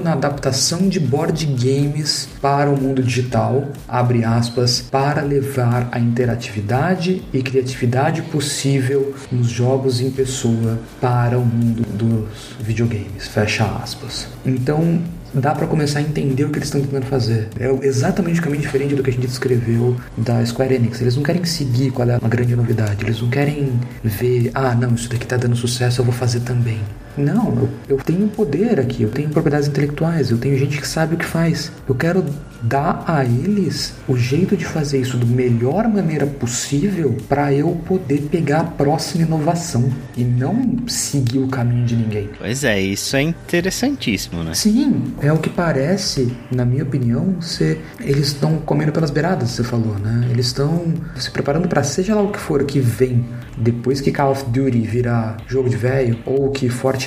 [SPEAKER 2] na adaptação de board games para o mundo digital, abre aspas, para levar a interatividade e criatividade possível nos jogos em pessoa para o mundo dos videogames, fecha aspas. Então, dá para começar a entender o que eles estão tentando fazer. É exatamente um caminho diferente do que a gente descreveu da Square Enix. Eles não querem seguir qual é a grande novidade. Eles não querem ver, ah, não, isso daqui tá dando sucesso, eu vou fazer também. Não, eu, eu tenho poder aqui, eu tenho propriedades intelectuais, eu tenho gente que sabe o que faz. Eu quero dar a eles o jeito de fazer isso da melhor maneira possível para eu poder pegar a próxima inovação e não seguir o caminho de ninguém.
[SPEAKER 1] Pois é, isso é interessantíssimo, né?
[SPEAKER 2] Sim, é o que parece, na minha opinião, ser eles estão comendo pelas beiradas, você falou, né? Eles estão se preparando para seja lá o que for que vem depois que Call of Duty virar jogo de velho ou que Fortnite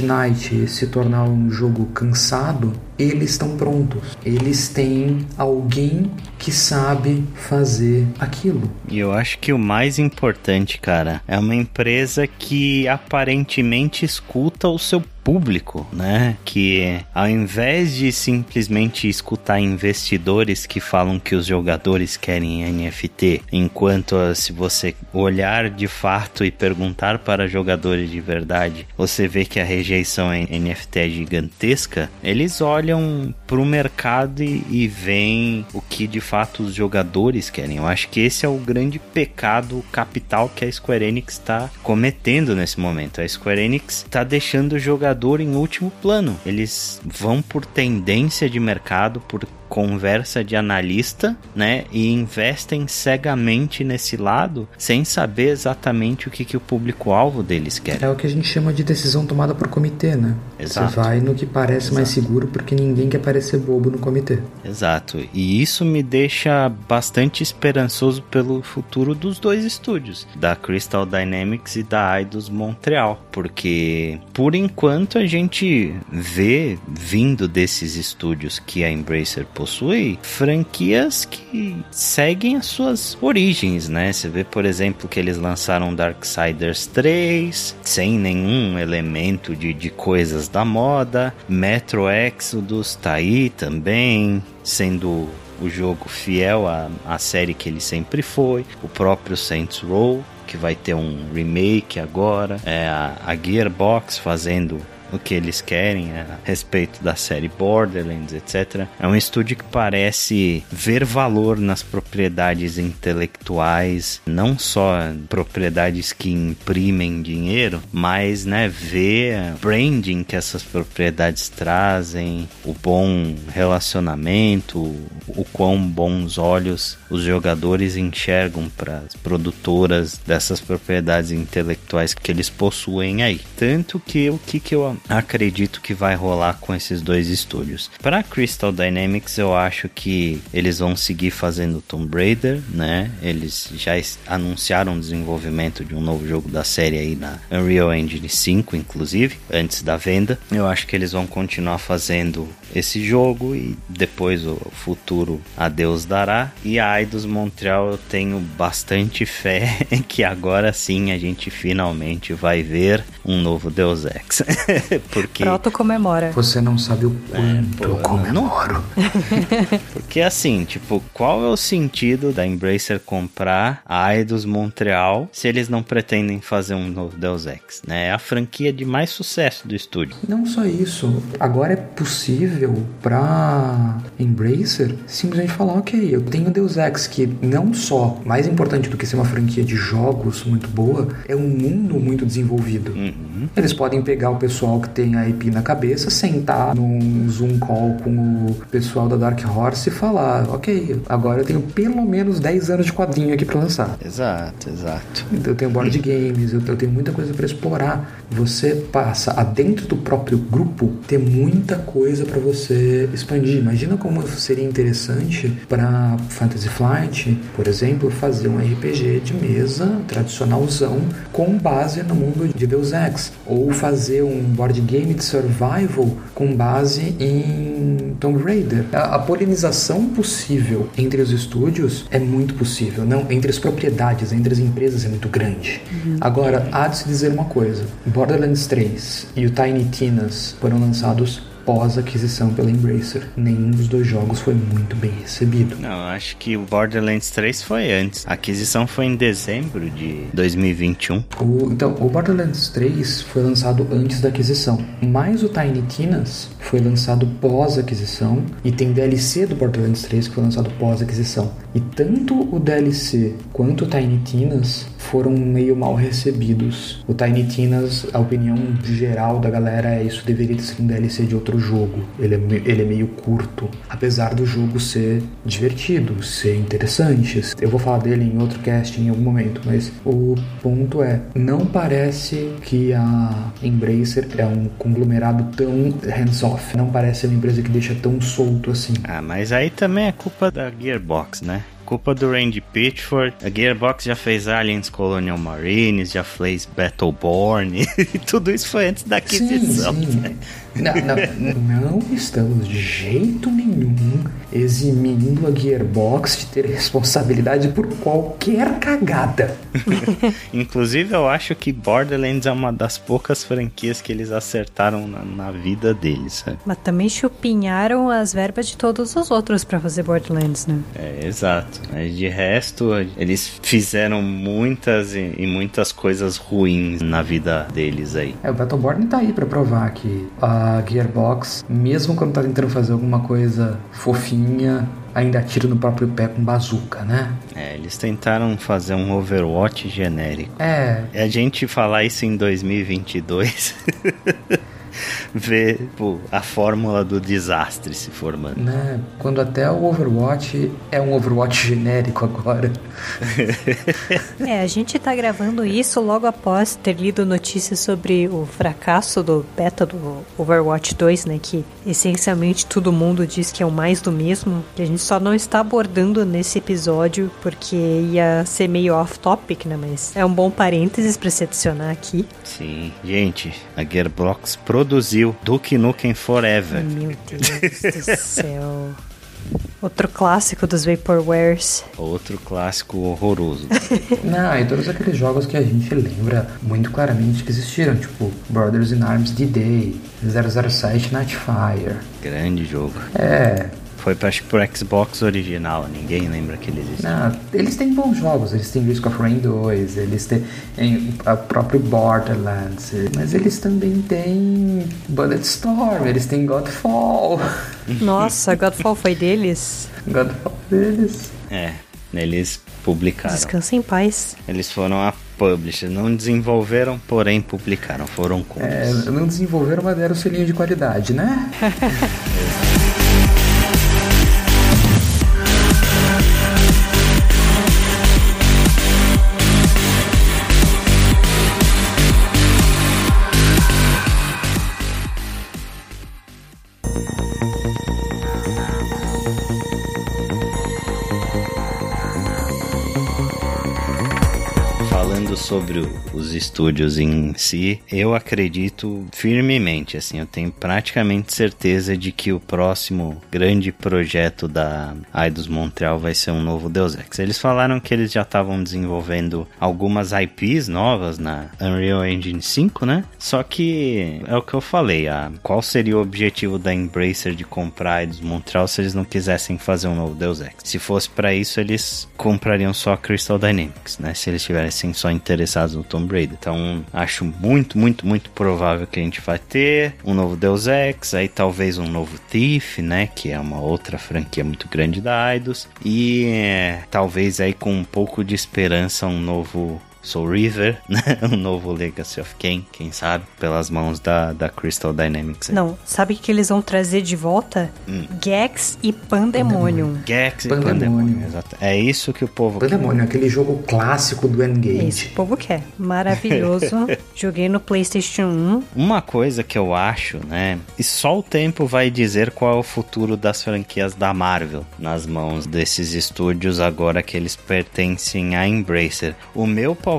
[SPEAKER 2] se tornar um jogo cansado, eles estão prontos. Eles têm alguém que sabe fazer aquilo.
[SPEAKER 1] E eu acho que o mais importante, cara, é uma empresa que aparentemente escuta o seu público, né? Que ao invés de simplesmente escutar investidores que falam que os jogadores querem NFT, enquanto se você olhar de fato e perguntar para jogadores de verdade, você vê que a rejeição em NFT é gigantesca, eles olham para o mercado e, e veem o que de fato os jogadores querem. Eu acho que esse é o grande pecado capital que a Square Enix está cometendo nesse momento. A Square Enix está deixando o jogador em último plano. Eles vão por tendência de mercado, por conversa de analista, né, e investem cegamente nesse lado, sem saber exatamente o que, que o público-alvo deles quer.
[SPEAKER 2] É o que a gente chama de decisão tomada por comitê, né? Exato. Você vai no que parece Exato. mais seguro porque ninguém quer parecer bobo no comitê.
[SPEAKER 1] Exato. E isso me deixa bastante esperançoso pelo futuro dos dois estúdios, da Crystal Dynamics e da Eidos Montreal, porque por enquanto a gente vê vindo desses estúdios que a Embracer possui franquias que seguem as suas origens, né? Você vê, por exemplo, que eles lançaram Darksiders 3 sem nenhum elemento de, de coisas da moda. Metro Exodus tá aí também, sendo o jogo fiel à, à série que ele sempre foi. O próprio Saints Row que vai ter um remake agora. É a, a Gearbox fazendo o que eles querem a respeito da série Borderlands, etc. É um estúdio que parece ver valor nas propriedades intelectuais, não só propriedades que imprimem dinheiro, mas né, ver branding que essas propriedades trazem, o bom relacionamento, o quão bons olhos os jogadores enxergam para as produtoras dessas propriedades intelectuais que eles possuem aí. Tanto que o que, que eu acredito que vai rolar com esses dois estúdios. Para Crystal Dynamics, eu acho que eles vão seguir fazendo Tomb Raider, né? Eles já anunciaram o desenvolvimento de um novo jogo da série aí na Unreal Engine 5, inclusive, antes da venda. Eu acho que eles vão continuar fazendo esse jogo e depois o futuro a Deus dará. E a Eidos Montreal eu tenho bastante fé que agora sim a gente finalmente vai ver um novo Deus Ex. Porque.
[SPEAKER 3] Proto comemora.
[SPEAKER 2] Você não sabe o é, quanto é, pô, eu comemoro.
[SPEAKER 1] Porque assim, tipo, qual é o sentido da Embracer comprar a Eidos Montreal se eles não pretendem fazer um novo Deus Ex? Né? É a franquia de mais sucesso do estúdio.
[SPEAKER 2] Não só isso. Agora é possível pra Embracer simplesmente falar: ok, eu tenho Deus Ex que não só, mais importante do que ser uma franquia de jogos muito boa, é um mundo muito desenvolvido. Uhum. Eles podem pegar o pessoal pessoal que tem a IP na cabeça sentar num Zoom call com o pessoal da Dark Horse e falar: ok, agora eu tenho pelo menos 10 anos de quadrinho aqui para lançar.
[SPEAKER 1] Exato, exato.
[SPEAKER 2] Então, eu tenho board games, eu, eu tenho muita coisa para explorar. Você passa a dentro do próprio grupo ter muita coisa para você expandir. Imagina como seria interessante para Fantasy Flight, por exemplo, fazer um RPG de mesa tradicionalzão com base no mundo de Deus Ex, ou fazer um board game de survival com base em Tomb Raider. A, a polinização possível entre os estúdios é muito possível, não entre as propriedades, entre as empresas é muito grande. Uhum. Agora, há de se dizer uma coisa: Borderlands 3 e o Tiny Tinas foram lançados pós-aquisição pela Embracer. Nenhum dos dois jogos foi muito bem recebido.
[SPEAKER 1] Não, acho que o Borderlands 3 foi antes. A aquisição foi em dezembro de 2021.
[SPEAKER 2] O, então, o Borderlands 3 foi lançado antes da aquisição, mas o Tiny Tinas foi lançado pós-aquisição e tem DLC do Borderlands 3 que foi lançado pós-aquisição. E tanto o DLC quanto o Tiny Tinas foram meio mal recebidos. O Tiny Tinas, a opinião geral da galera é isso deveria ter sido um DLC de outro jogo. Ele é, ele é meio curto, apesar do jogo ser divertido, ser interessante. Eu vou falar dele em outro cast em algum momento, mas o ponto é, não parece que a Embracer é um conglomerado tão hands-off. Não parece uma empresa que deixa tão solto assim.
[SPEAKER 1] Ah, mas aí também é culpa da Gearbox, né? Culpa do Randy Pitchford. A Gearbox já fez Aliens Colonial Marines, já fez Battleborn. e tudo isso foi antes da aquisição. Sim, sim.
[SPEAKER 2] Não, não, não estamos de jeito nenhum eximindo a Gearbox de ter responsabilidade por qualquer cagada.
[SPEAKER 1] Inclusive, eu acho que Borderlands é uma das poucas franquias que eles acertaram na, na vida deles. Sabe?
[SPEAKER 3] Mas também chupinharam as verbas de todos os outros para fazer Borderlands, né?
[SPEAKER 1] É, exato. Mas de resto, eles fizeram muitas e, e muitas coisas ruins na vida deles aí.
[SPEAKER 2] É, o Battleborn tá aí para provar que a a Gearbox, mesmo quando tá tentando fazer alguma coisa fofinha, ainda atira no próprio pé com bazuca, né?
[SPEAKER 1] É, eles tentaram fazer um Overwatch genérico.
[SPEAKER 2] É.
[SPEAKER 1] E a gente falar isso em 2022. ver pô, a fórmula do desastre se formando.
[SPEAKER 2] Né? Quando até o Overwatch é um Overwatch genérico agora.
[SPEAKER 3] é, a gente tá gravando isso logo após ter lido notícias sobre o fracasso do beta do Overwatch 2, né? Que essencialmente todo mundo diz que é o mais do mesmo. Que a gente só não está abordando nesse episódio porque ia ser meio off-topic, né? Mas é um bom parênteses para se adicionar aqui.
[SPEAKER 1] Sim, gente, a Gearbox produziu Duke Nukem Forever.
[SPEAKER 3] Meu Deus do céu. Outro clássico dos Vaporwares.
[SPEAKER 1] Outro clássico horroroso.
[SPEAKER 2] Não, e todos aqueles jogos que a gente lembra muito claramente que existiram, tipo Brothers in Arms D-Day, 007 Nightfire.
[SPEAKER 1] Grande jogo.
[SPEAKER 2] É,
[SPEAKER 1] foi acho que pro Xbox original, ninguém lembra que ele existe.
[SPEAKER 2] Não, eles têm bons jogos, eles têm Risk of Rain 2, eles têm o próprio Borderlands, mas eles também têm Bulletstorm, eles têm Godfall.
[SPEAKER 3] Nossa, Godfall foi deles?
[SPEAKER 2] Godfall deles.
[SPEAKER 1] É, eles publicaram.
[SPEAKER 3] Descansa em paz.
[SPEAKER 1] Eles foram a publisher, não desenvolveram, porém publicaram, foram com.
[SPEAKER 2] É, não desenvolveram, mas deram o selinho de qualidade, né?
[SPEAKER 1] sobre os estúdios em si, eu acredito firmemente, assim, eu tenho praticamente certeza de que o próximo grande projeto da Eidos Montreal vai ser um novo Deus Ex. Eles falaram que eles já estavam desenvolvendo algumas IPs novas na Unreal Engine 5, né? Só que é o que eu falei, a, qual seria o objetivo da Embracer de comprar Eidos Montreal se eles não quisessem fazer um novo Deus Ex? Se fosse para isso, eles comprariam só Crystal Dynamics, né? Se eles tivessem só interesse interessados no Tomb Raider. Então, acho muito, muito, muito provável que a gente vai ter um novo Deus Ex, aí talvez um novo Thief, né? Que é uma outra franquia muito grande da Eidos. E é, talvez aí com um pouco de esperança um novo Soul River, né? um novo Legacy of Kain, quem sabe, pelas mãos da, da Crystal Dynamics.
[SPEAKER 3] Não, sabe o que eles vão trazer de volta? Hum. Gex e Pandemonium.
[SPEAKER 1] Gex e Pandemonium, exato. É isso que o povo
[SPEAKER 2] Pandemonium, quer. aquele jogo clássico do N-Gage. É
[SPEAKER 3] isso o povo quer. Maravilhoso. Joguei no PlayStation 1.
[SPEAKER 1] Uma coisa que eu acho, né? E só o tempo vai dizer qual é o futuro das franquias da Marvel nas mãos desses estúdios agora que eles pertencem à Embracer. O meu palpite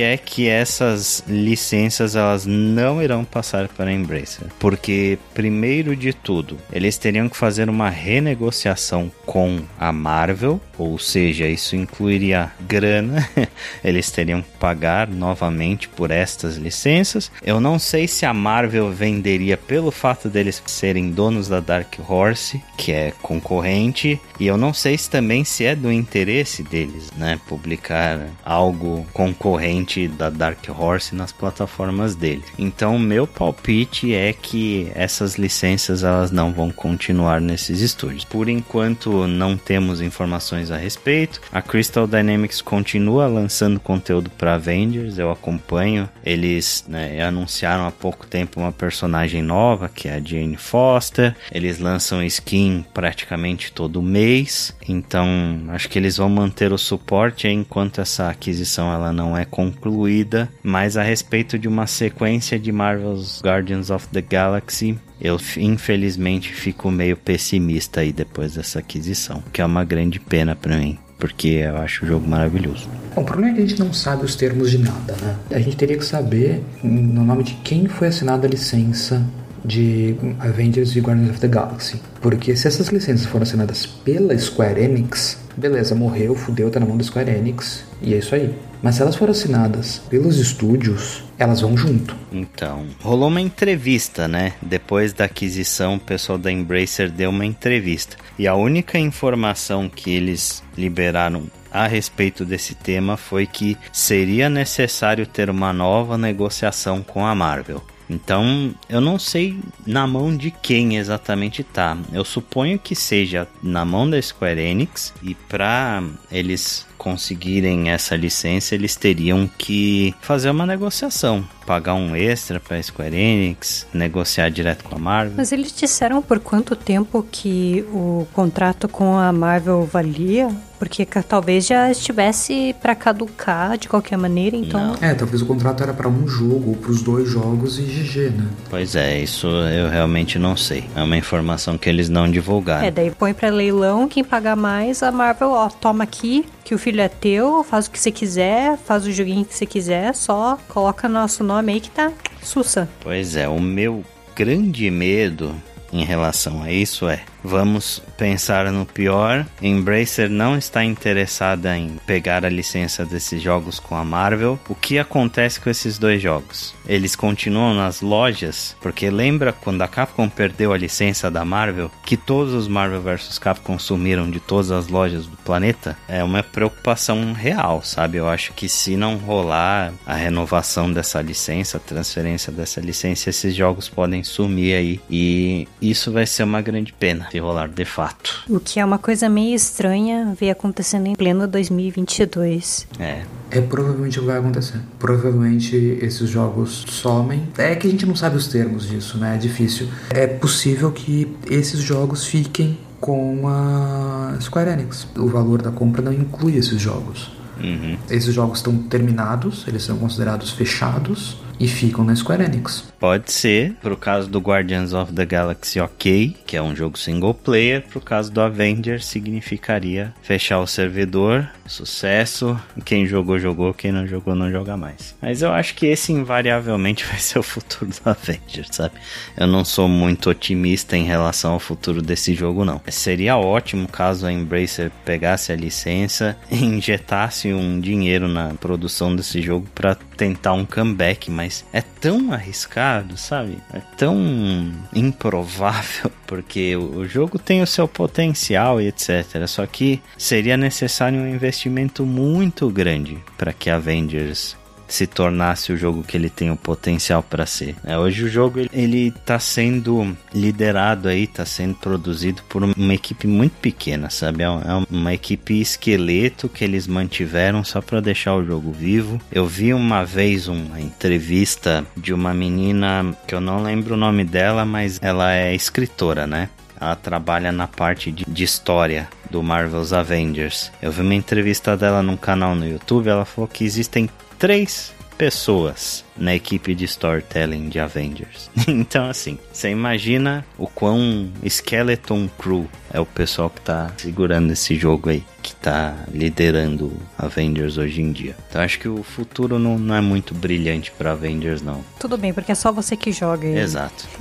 [SPEAKER 1] é que essas licenças elas não irão passar para a Embracer, porque primeiro de tudo, eles teriam que fazer uma renegociação com a Marvel, ou seja, isso incluiria grana, eles teriam que pagar novamente por estas licenças. Eu não sei se a Marvel venderia pelo fato deles serem donos da Dark Horse, que é concorrente, e eu não sei se também se é do interesse deles, né, publicar algo concorrente da Dark Horse nas plataformas deles. Então, meu palpite é que essas licenças elas não vão continuar nesses estúdios. Por enquanto, não temos informações a respeito. A Crystal Dynamics continua lançando conteúdo para Avengers, eu acompanho. Eles né, anunciaram há pouco tempo uma personagem nova, que é a Jane Foster. Eles lançam skin praticamente todo mês. Então, acho que eles vão manter o suporte enquanto essa aquisição ela não é concluída. Mas a respeito de uma sequência de Marvel's Guardians of the Galaxy, eu infelizmente fico meio pessimista aí depois dessa aquisição, que é uma grande pena para mim porque eu acho o jogo maravilhoso.
[SPEAKER 2] Bom, o problema é que a gente não sabe os termos de nada, né? A gente teria que saber no nome de quem foi assinada a licença de Avengers e Guardians of the Galaxy. Porque se essas licenças foram assinadas pela Square Enix, beleza, morreu, fudeu, tá na mão da Square Enix, e é isso aí. Mas se elas foram assinadas pelos estúdios, elas vão junto.
[SPEAKER 1] Então, rolou uma entrevista, né? Depois da aquisição, o pessoal da Embracer deu uma entrevista. E a única informação que eles liberaram a respeito desse tema foi que seria necessário ter uma nova negociação com a Marvel. Então, eu não sei na mão de quem exatamente tá. Eu suponho que seja na mão da Square Enix e para eles conseguirem essa licença, eles teriam que fazer uma negociação, pagar um extra para Square Enix, negociar direto com a Marvel.
[SPEAKER 3] Mas eles disseram por quanto tempo que o contrato com a Marvel valia? Porque talvez já estivesse para caducar de qualquer maneira, então.
[SPEAKER 2] Não. É, talvez o contrato era para um jogo, ou para os dois jogos e GG, né?
[SPEAKER 1] Pois é, isso eu realmente não sei. É uma informação que eles não divulgaram.
[SPEAKER 3] É, daí põe para leilão, quem pagar mais, a Marvel, ó, toma aqui, que o filho é teu, faz o que você quiser, faz o joguinho que você quiser, só coloca nosso nome aí que tá sussa.
[SPEAKER 1] Pois é, o meu grande medo em relação a isso é Vamos pensar no pior. Embracer não está interessada em pegar a licença desses jogos com a Marvel. O que acontece com esses dois jogos? Eles continuam nas lojas, porque lembra quando a Capcom perdeu a licença da Marvel, que todos os Marvel vs Capcom sumiram de todas as lojas do planeta? É uma preocupação real, sabe? Eu acho que se não rolar a renovação dessa licença, a transferência dessa licença, esses jogos podem sumir aí e isso vai ser uma grande pena rolar de fato.
[SPEAKER 3] O que é uma coisa meio estranha ver acontecendo em pleno 2022.
[SPEAKER 1] É.
[SPEAKER 2] É provavelmente o que vai acontecer. Provavelmente esses jogos somem. É que a gente não sabe os termos disso, né? É difícil. É possível que esses jogos fiquem com a Square Enix. O valor da compra não inclui esses jogos.
[SPEAKER 1] Uhum.
[SPEAKER 2] Esses jogos estão terminados, eles são considerados fechados e ficam na Square Enix.
[SPEAKER 1] Pode ser, pro caso do Guardians of the Galaxy, ok, que é um jogo single player. Pro caso do Avengers, significaria fechar o servidor, sucesso. Quem jogou, jogou, quem não jogou, não joga mais. Mas eu acho que esse invariavelmente vai ser o futuro do Avengers, sabe? Eu não sou muito otimista em relação ao futuro desse jogo, não. Seria ótimo caso a Embracer pegasse a licença e injetasse um dinheiro na produção desse jogo para tentar um comeback, mas mas é tão arriscado, sabe? É tão improvável, porque o jogo tem o seu potencial e etc. Só que seria necessário um investimento muito grande para que Avengers se tornasse o jogo que ele tem o potencial para ser. É, hoje o jogo ele está sendo liderado aí, está sendo produzido por uma equipe muito pequena, sabe? É, é uma equipe esqueleto que eles mantiveram só para deixar o jogo vivo. Eu vi uma vez uma entrevista de uma menina que eu não lembro o nome dela, mas ela é escritora, né? Ela trabalha na parte de, de, história do Marvel's Avengers. Eu vi uma entrevista dela num canal no YouTube. Ela falou que existem três pessoas na equipe de storytelling de Avengers. então, assim, você imagina o quão Skeleton Crew é o pessoal que tá segurando esse jogo aí, que tá liderando Avengers hoje em dia. Então, acho que o futuro não, não é muito brilhante para Avengers, não.
[SPEAKER 3] Tudo bem, porque é só você que joga. Aí.
[SPEAKER 1] Exato.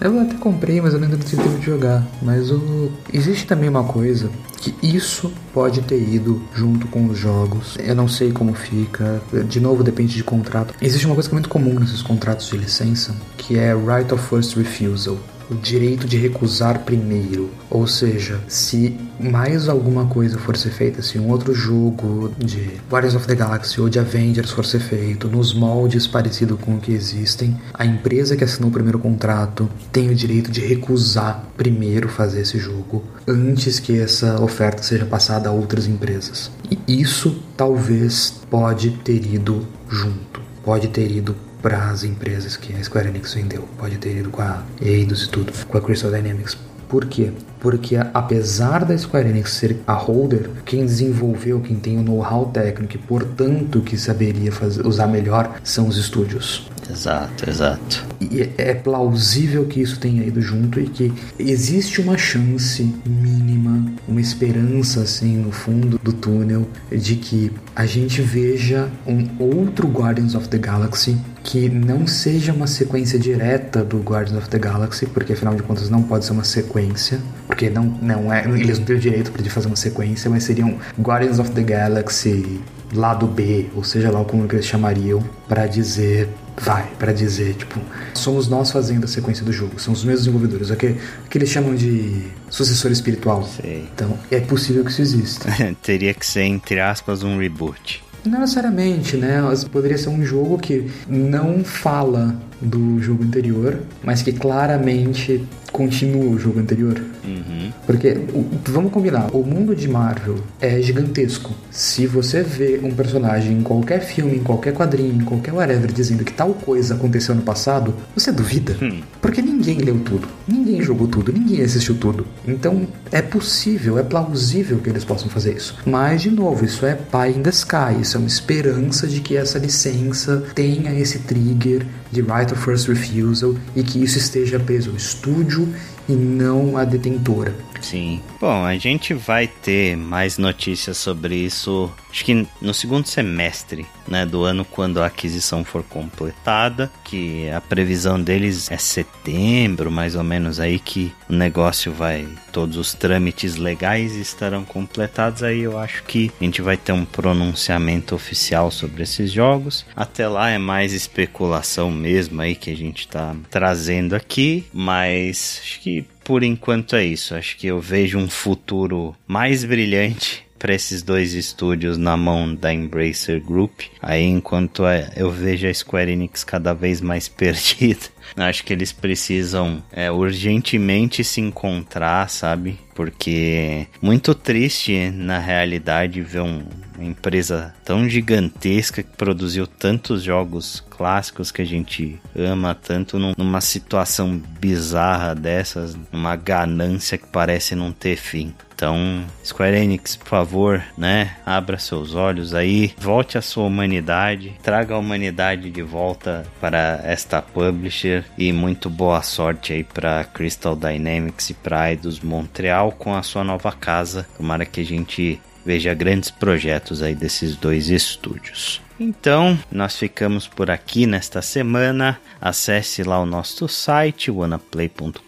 [SPEAKER 2] é, eu até comprei, mas eu ainda não tive tempo de jogar. Mas o... existe também uma coisa que isso pode ter ido junto com os jogos. Eu não sei como fica. De novo, depende de contrato. Existe uma coisa que é muito comum nesses contratos de licença, que é right of first refusal o direito de recusar primeiro. Ou seja, se mais alguma coisa for ser feita, se um outro jogo de Guardians of the Galaxy ou de Avengers for ser feito nos moldes parecidos com o que existem, a empresa que assinou o primeiro contrato tem o direito de recusar primeiro fazer esse jogo antes que essa oferta seja passada a outras empresas. E isso talvez pode ter ido junto, pode ter ido para as empresas que a Square Enix vendeu. Pode ter ido com a Eidos e tudo, com a Crystal Dynamics. Por quê? Porque apesar da Square Enix ser a holder, quem desenvolveu, quem tem o know-how técnico e portanto que saberia fazer, usar melhor são os estúdios.
[SPEAKER 1] Exato, exato.
[SPEAKER 2] E é, é plausível que isso tenha ido junto e que existe uma chance mínima, uma esperança assim no fundo do túnel de que a gente veja um outro Guardians of the Galaxy que não seja uma sequência direta do Guardians of the Galaxy, porque afinal de contas não pode ser uma sequência, porque não, não é, eles não têm o direito de fazer uma sequência, mas seriam Guardians of the Galaxy lado B, ou seja lá como eles chamariam, para dizer vai para dizer, tipo, somos nós fazendo a sequência do jogo, são os mesmos desenvolvedores, o que, o que eles chamam de sucessor espiritual.
[SPEAKER 1] Sei.
[SPEAKER 2] Então, é possível que isso exista.
[SPEAKER 1] Teria que ser, entre aspas, um reboot.
[SPEAKER 2] Não necessariamente, né? Poderia ser um jogo que não fala do jogo anterior, mas que claramente continua o jogo anterior.
[SPEAKER 1] Uhum.
[SPEAKER 2] Porque, vamos combinar, o mundo de Marvel é gigantesco. Se você vê um personagem em qualquer filme, em qualquer quadrinho, em qualquer whatever, dizendo que tal coisa aconteceu no passado, você duvida.
[SPEAKER 1] Hum.
[SPEAKER 2] Porque ninguém leu tudo, ninguém jogou tudo, ninguém assistiu tudo. Então, é possível, é plausível que eles possam fazer isso. Mas, de novo, isso é pie in the sky, isso é uma esperança de que essa licença tenha esse trigger de right of first refusal e que isso esteja preso ao estúdio to e não à detentora.
[SPEAKER 1] Sim. Bom, a gente vai ter mais notícias sobre isso, acho que no segundo semestre, né, do ano quando a aquisição for completada, que a previsão deles é setembro, mais ou menos aí que o negócio vai, todos os trâmites legais estarão completados, aí eu acho que a gente vai ter um pronunciamento oficial sobre esses jogos. Até lá é mais especulação mesmo aí que a gente tá trazendo aqui, mas acho que por enquanto é isso. Acho que eu vejo um futuro mais brilhante para esses dois estúdios na mão da Embracer Group. Aí enquanto eu vejo a Square Enix cada vez mais perdida, acho que eles precisam é, urgentemente se encontrar, sabe? Porque muito triste na realidade ver um, empresa tão gigantesca que produziu tantos jogos clássicos que a gente ama tanto numa situação bizarra dessas, numa ganância que parece não ter fim. Então, Square Enix, por favor, né? Abra seus olhos aí, volte à sua humanidade, traga a humanidade de volta para esta publisher e muito boa sorte aí para Crystal Dynamics e para Eidos Montreal com a sua nova casa. Tomara que a gente veja grandes projetos aí desses dois estúdios. Então, nós ficamos por aqui nesta semana. Acesse lá o nosso site, wanaplay.com.br.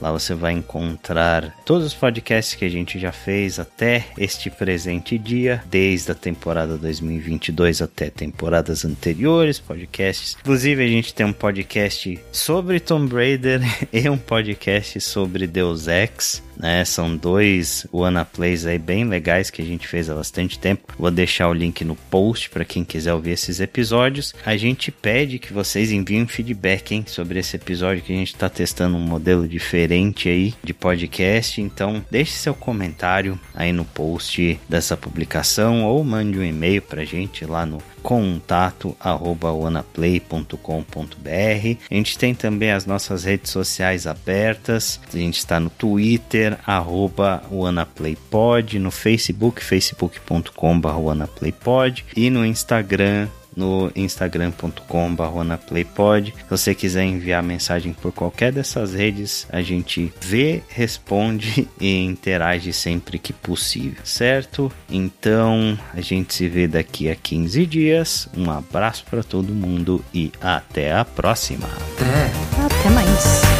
[SPEAKER 1] Lá você vai encontrar todos os podcasts que a gente já fez até este presente dia, desde a temporada 2022 até temporadas anteriores, podcasts. Inclusive, a gente tem um podcast sobre Tomb Raider e um podcast sobre Deus Ex. Né, são dois Wanna Plays aí bem legais que a gente fez há bastante tempo. Vou deixar o link no post para quem quiser ouvir esses episódios. A gente pede que vocês enviem feedback hein, sobre esse episódio que a gente está testando um modelo diferente aí de podcast. Então deixe seu comentário aí no post dessa publicação ou mande um e-mail para a gente lá no contato arroba wanaplay.com.br. A gente tem também as nossas redes sociais abertas. A gente está no Twitter, wanaplaypod, no Facebook, facebook.com.br wanaplaypod e no Instagram, no instagram.com.br Se você quiser enviar mensagem por qualquer dessas redes, a gente vê, responde e interage sempre que possível, certo? Então a gente se vê daqui a 15 dias. Um abraço para todo mundo e até a próxima.
[SPEAKER 2] Até!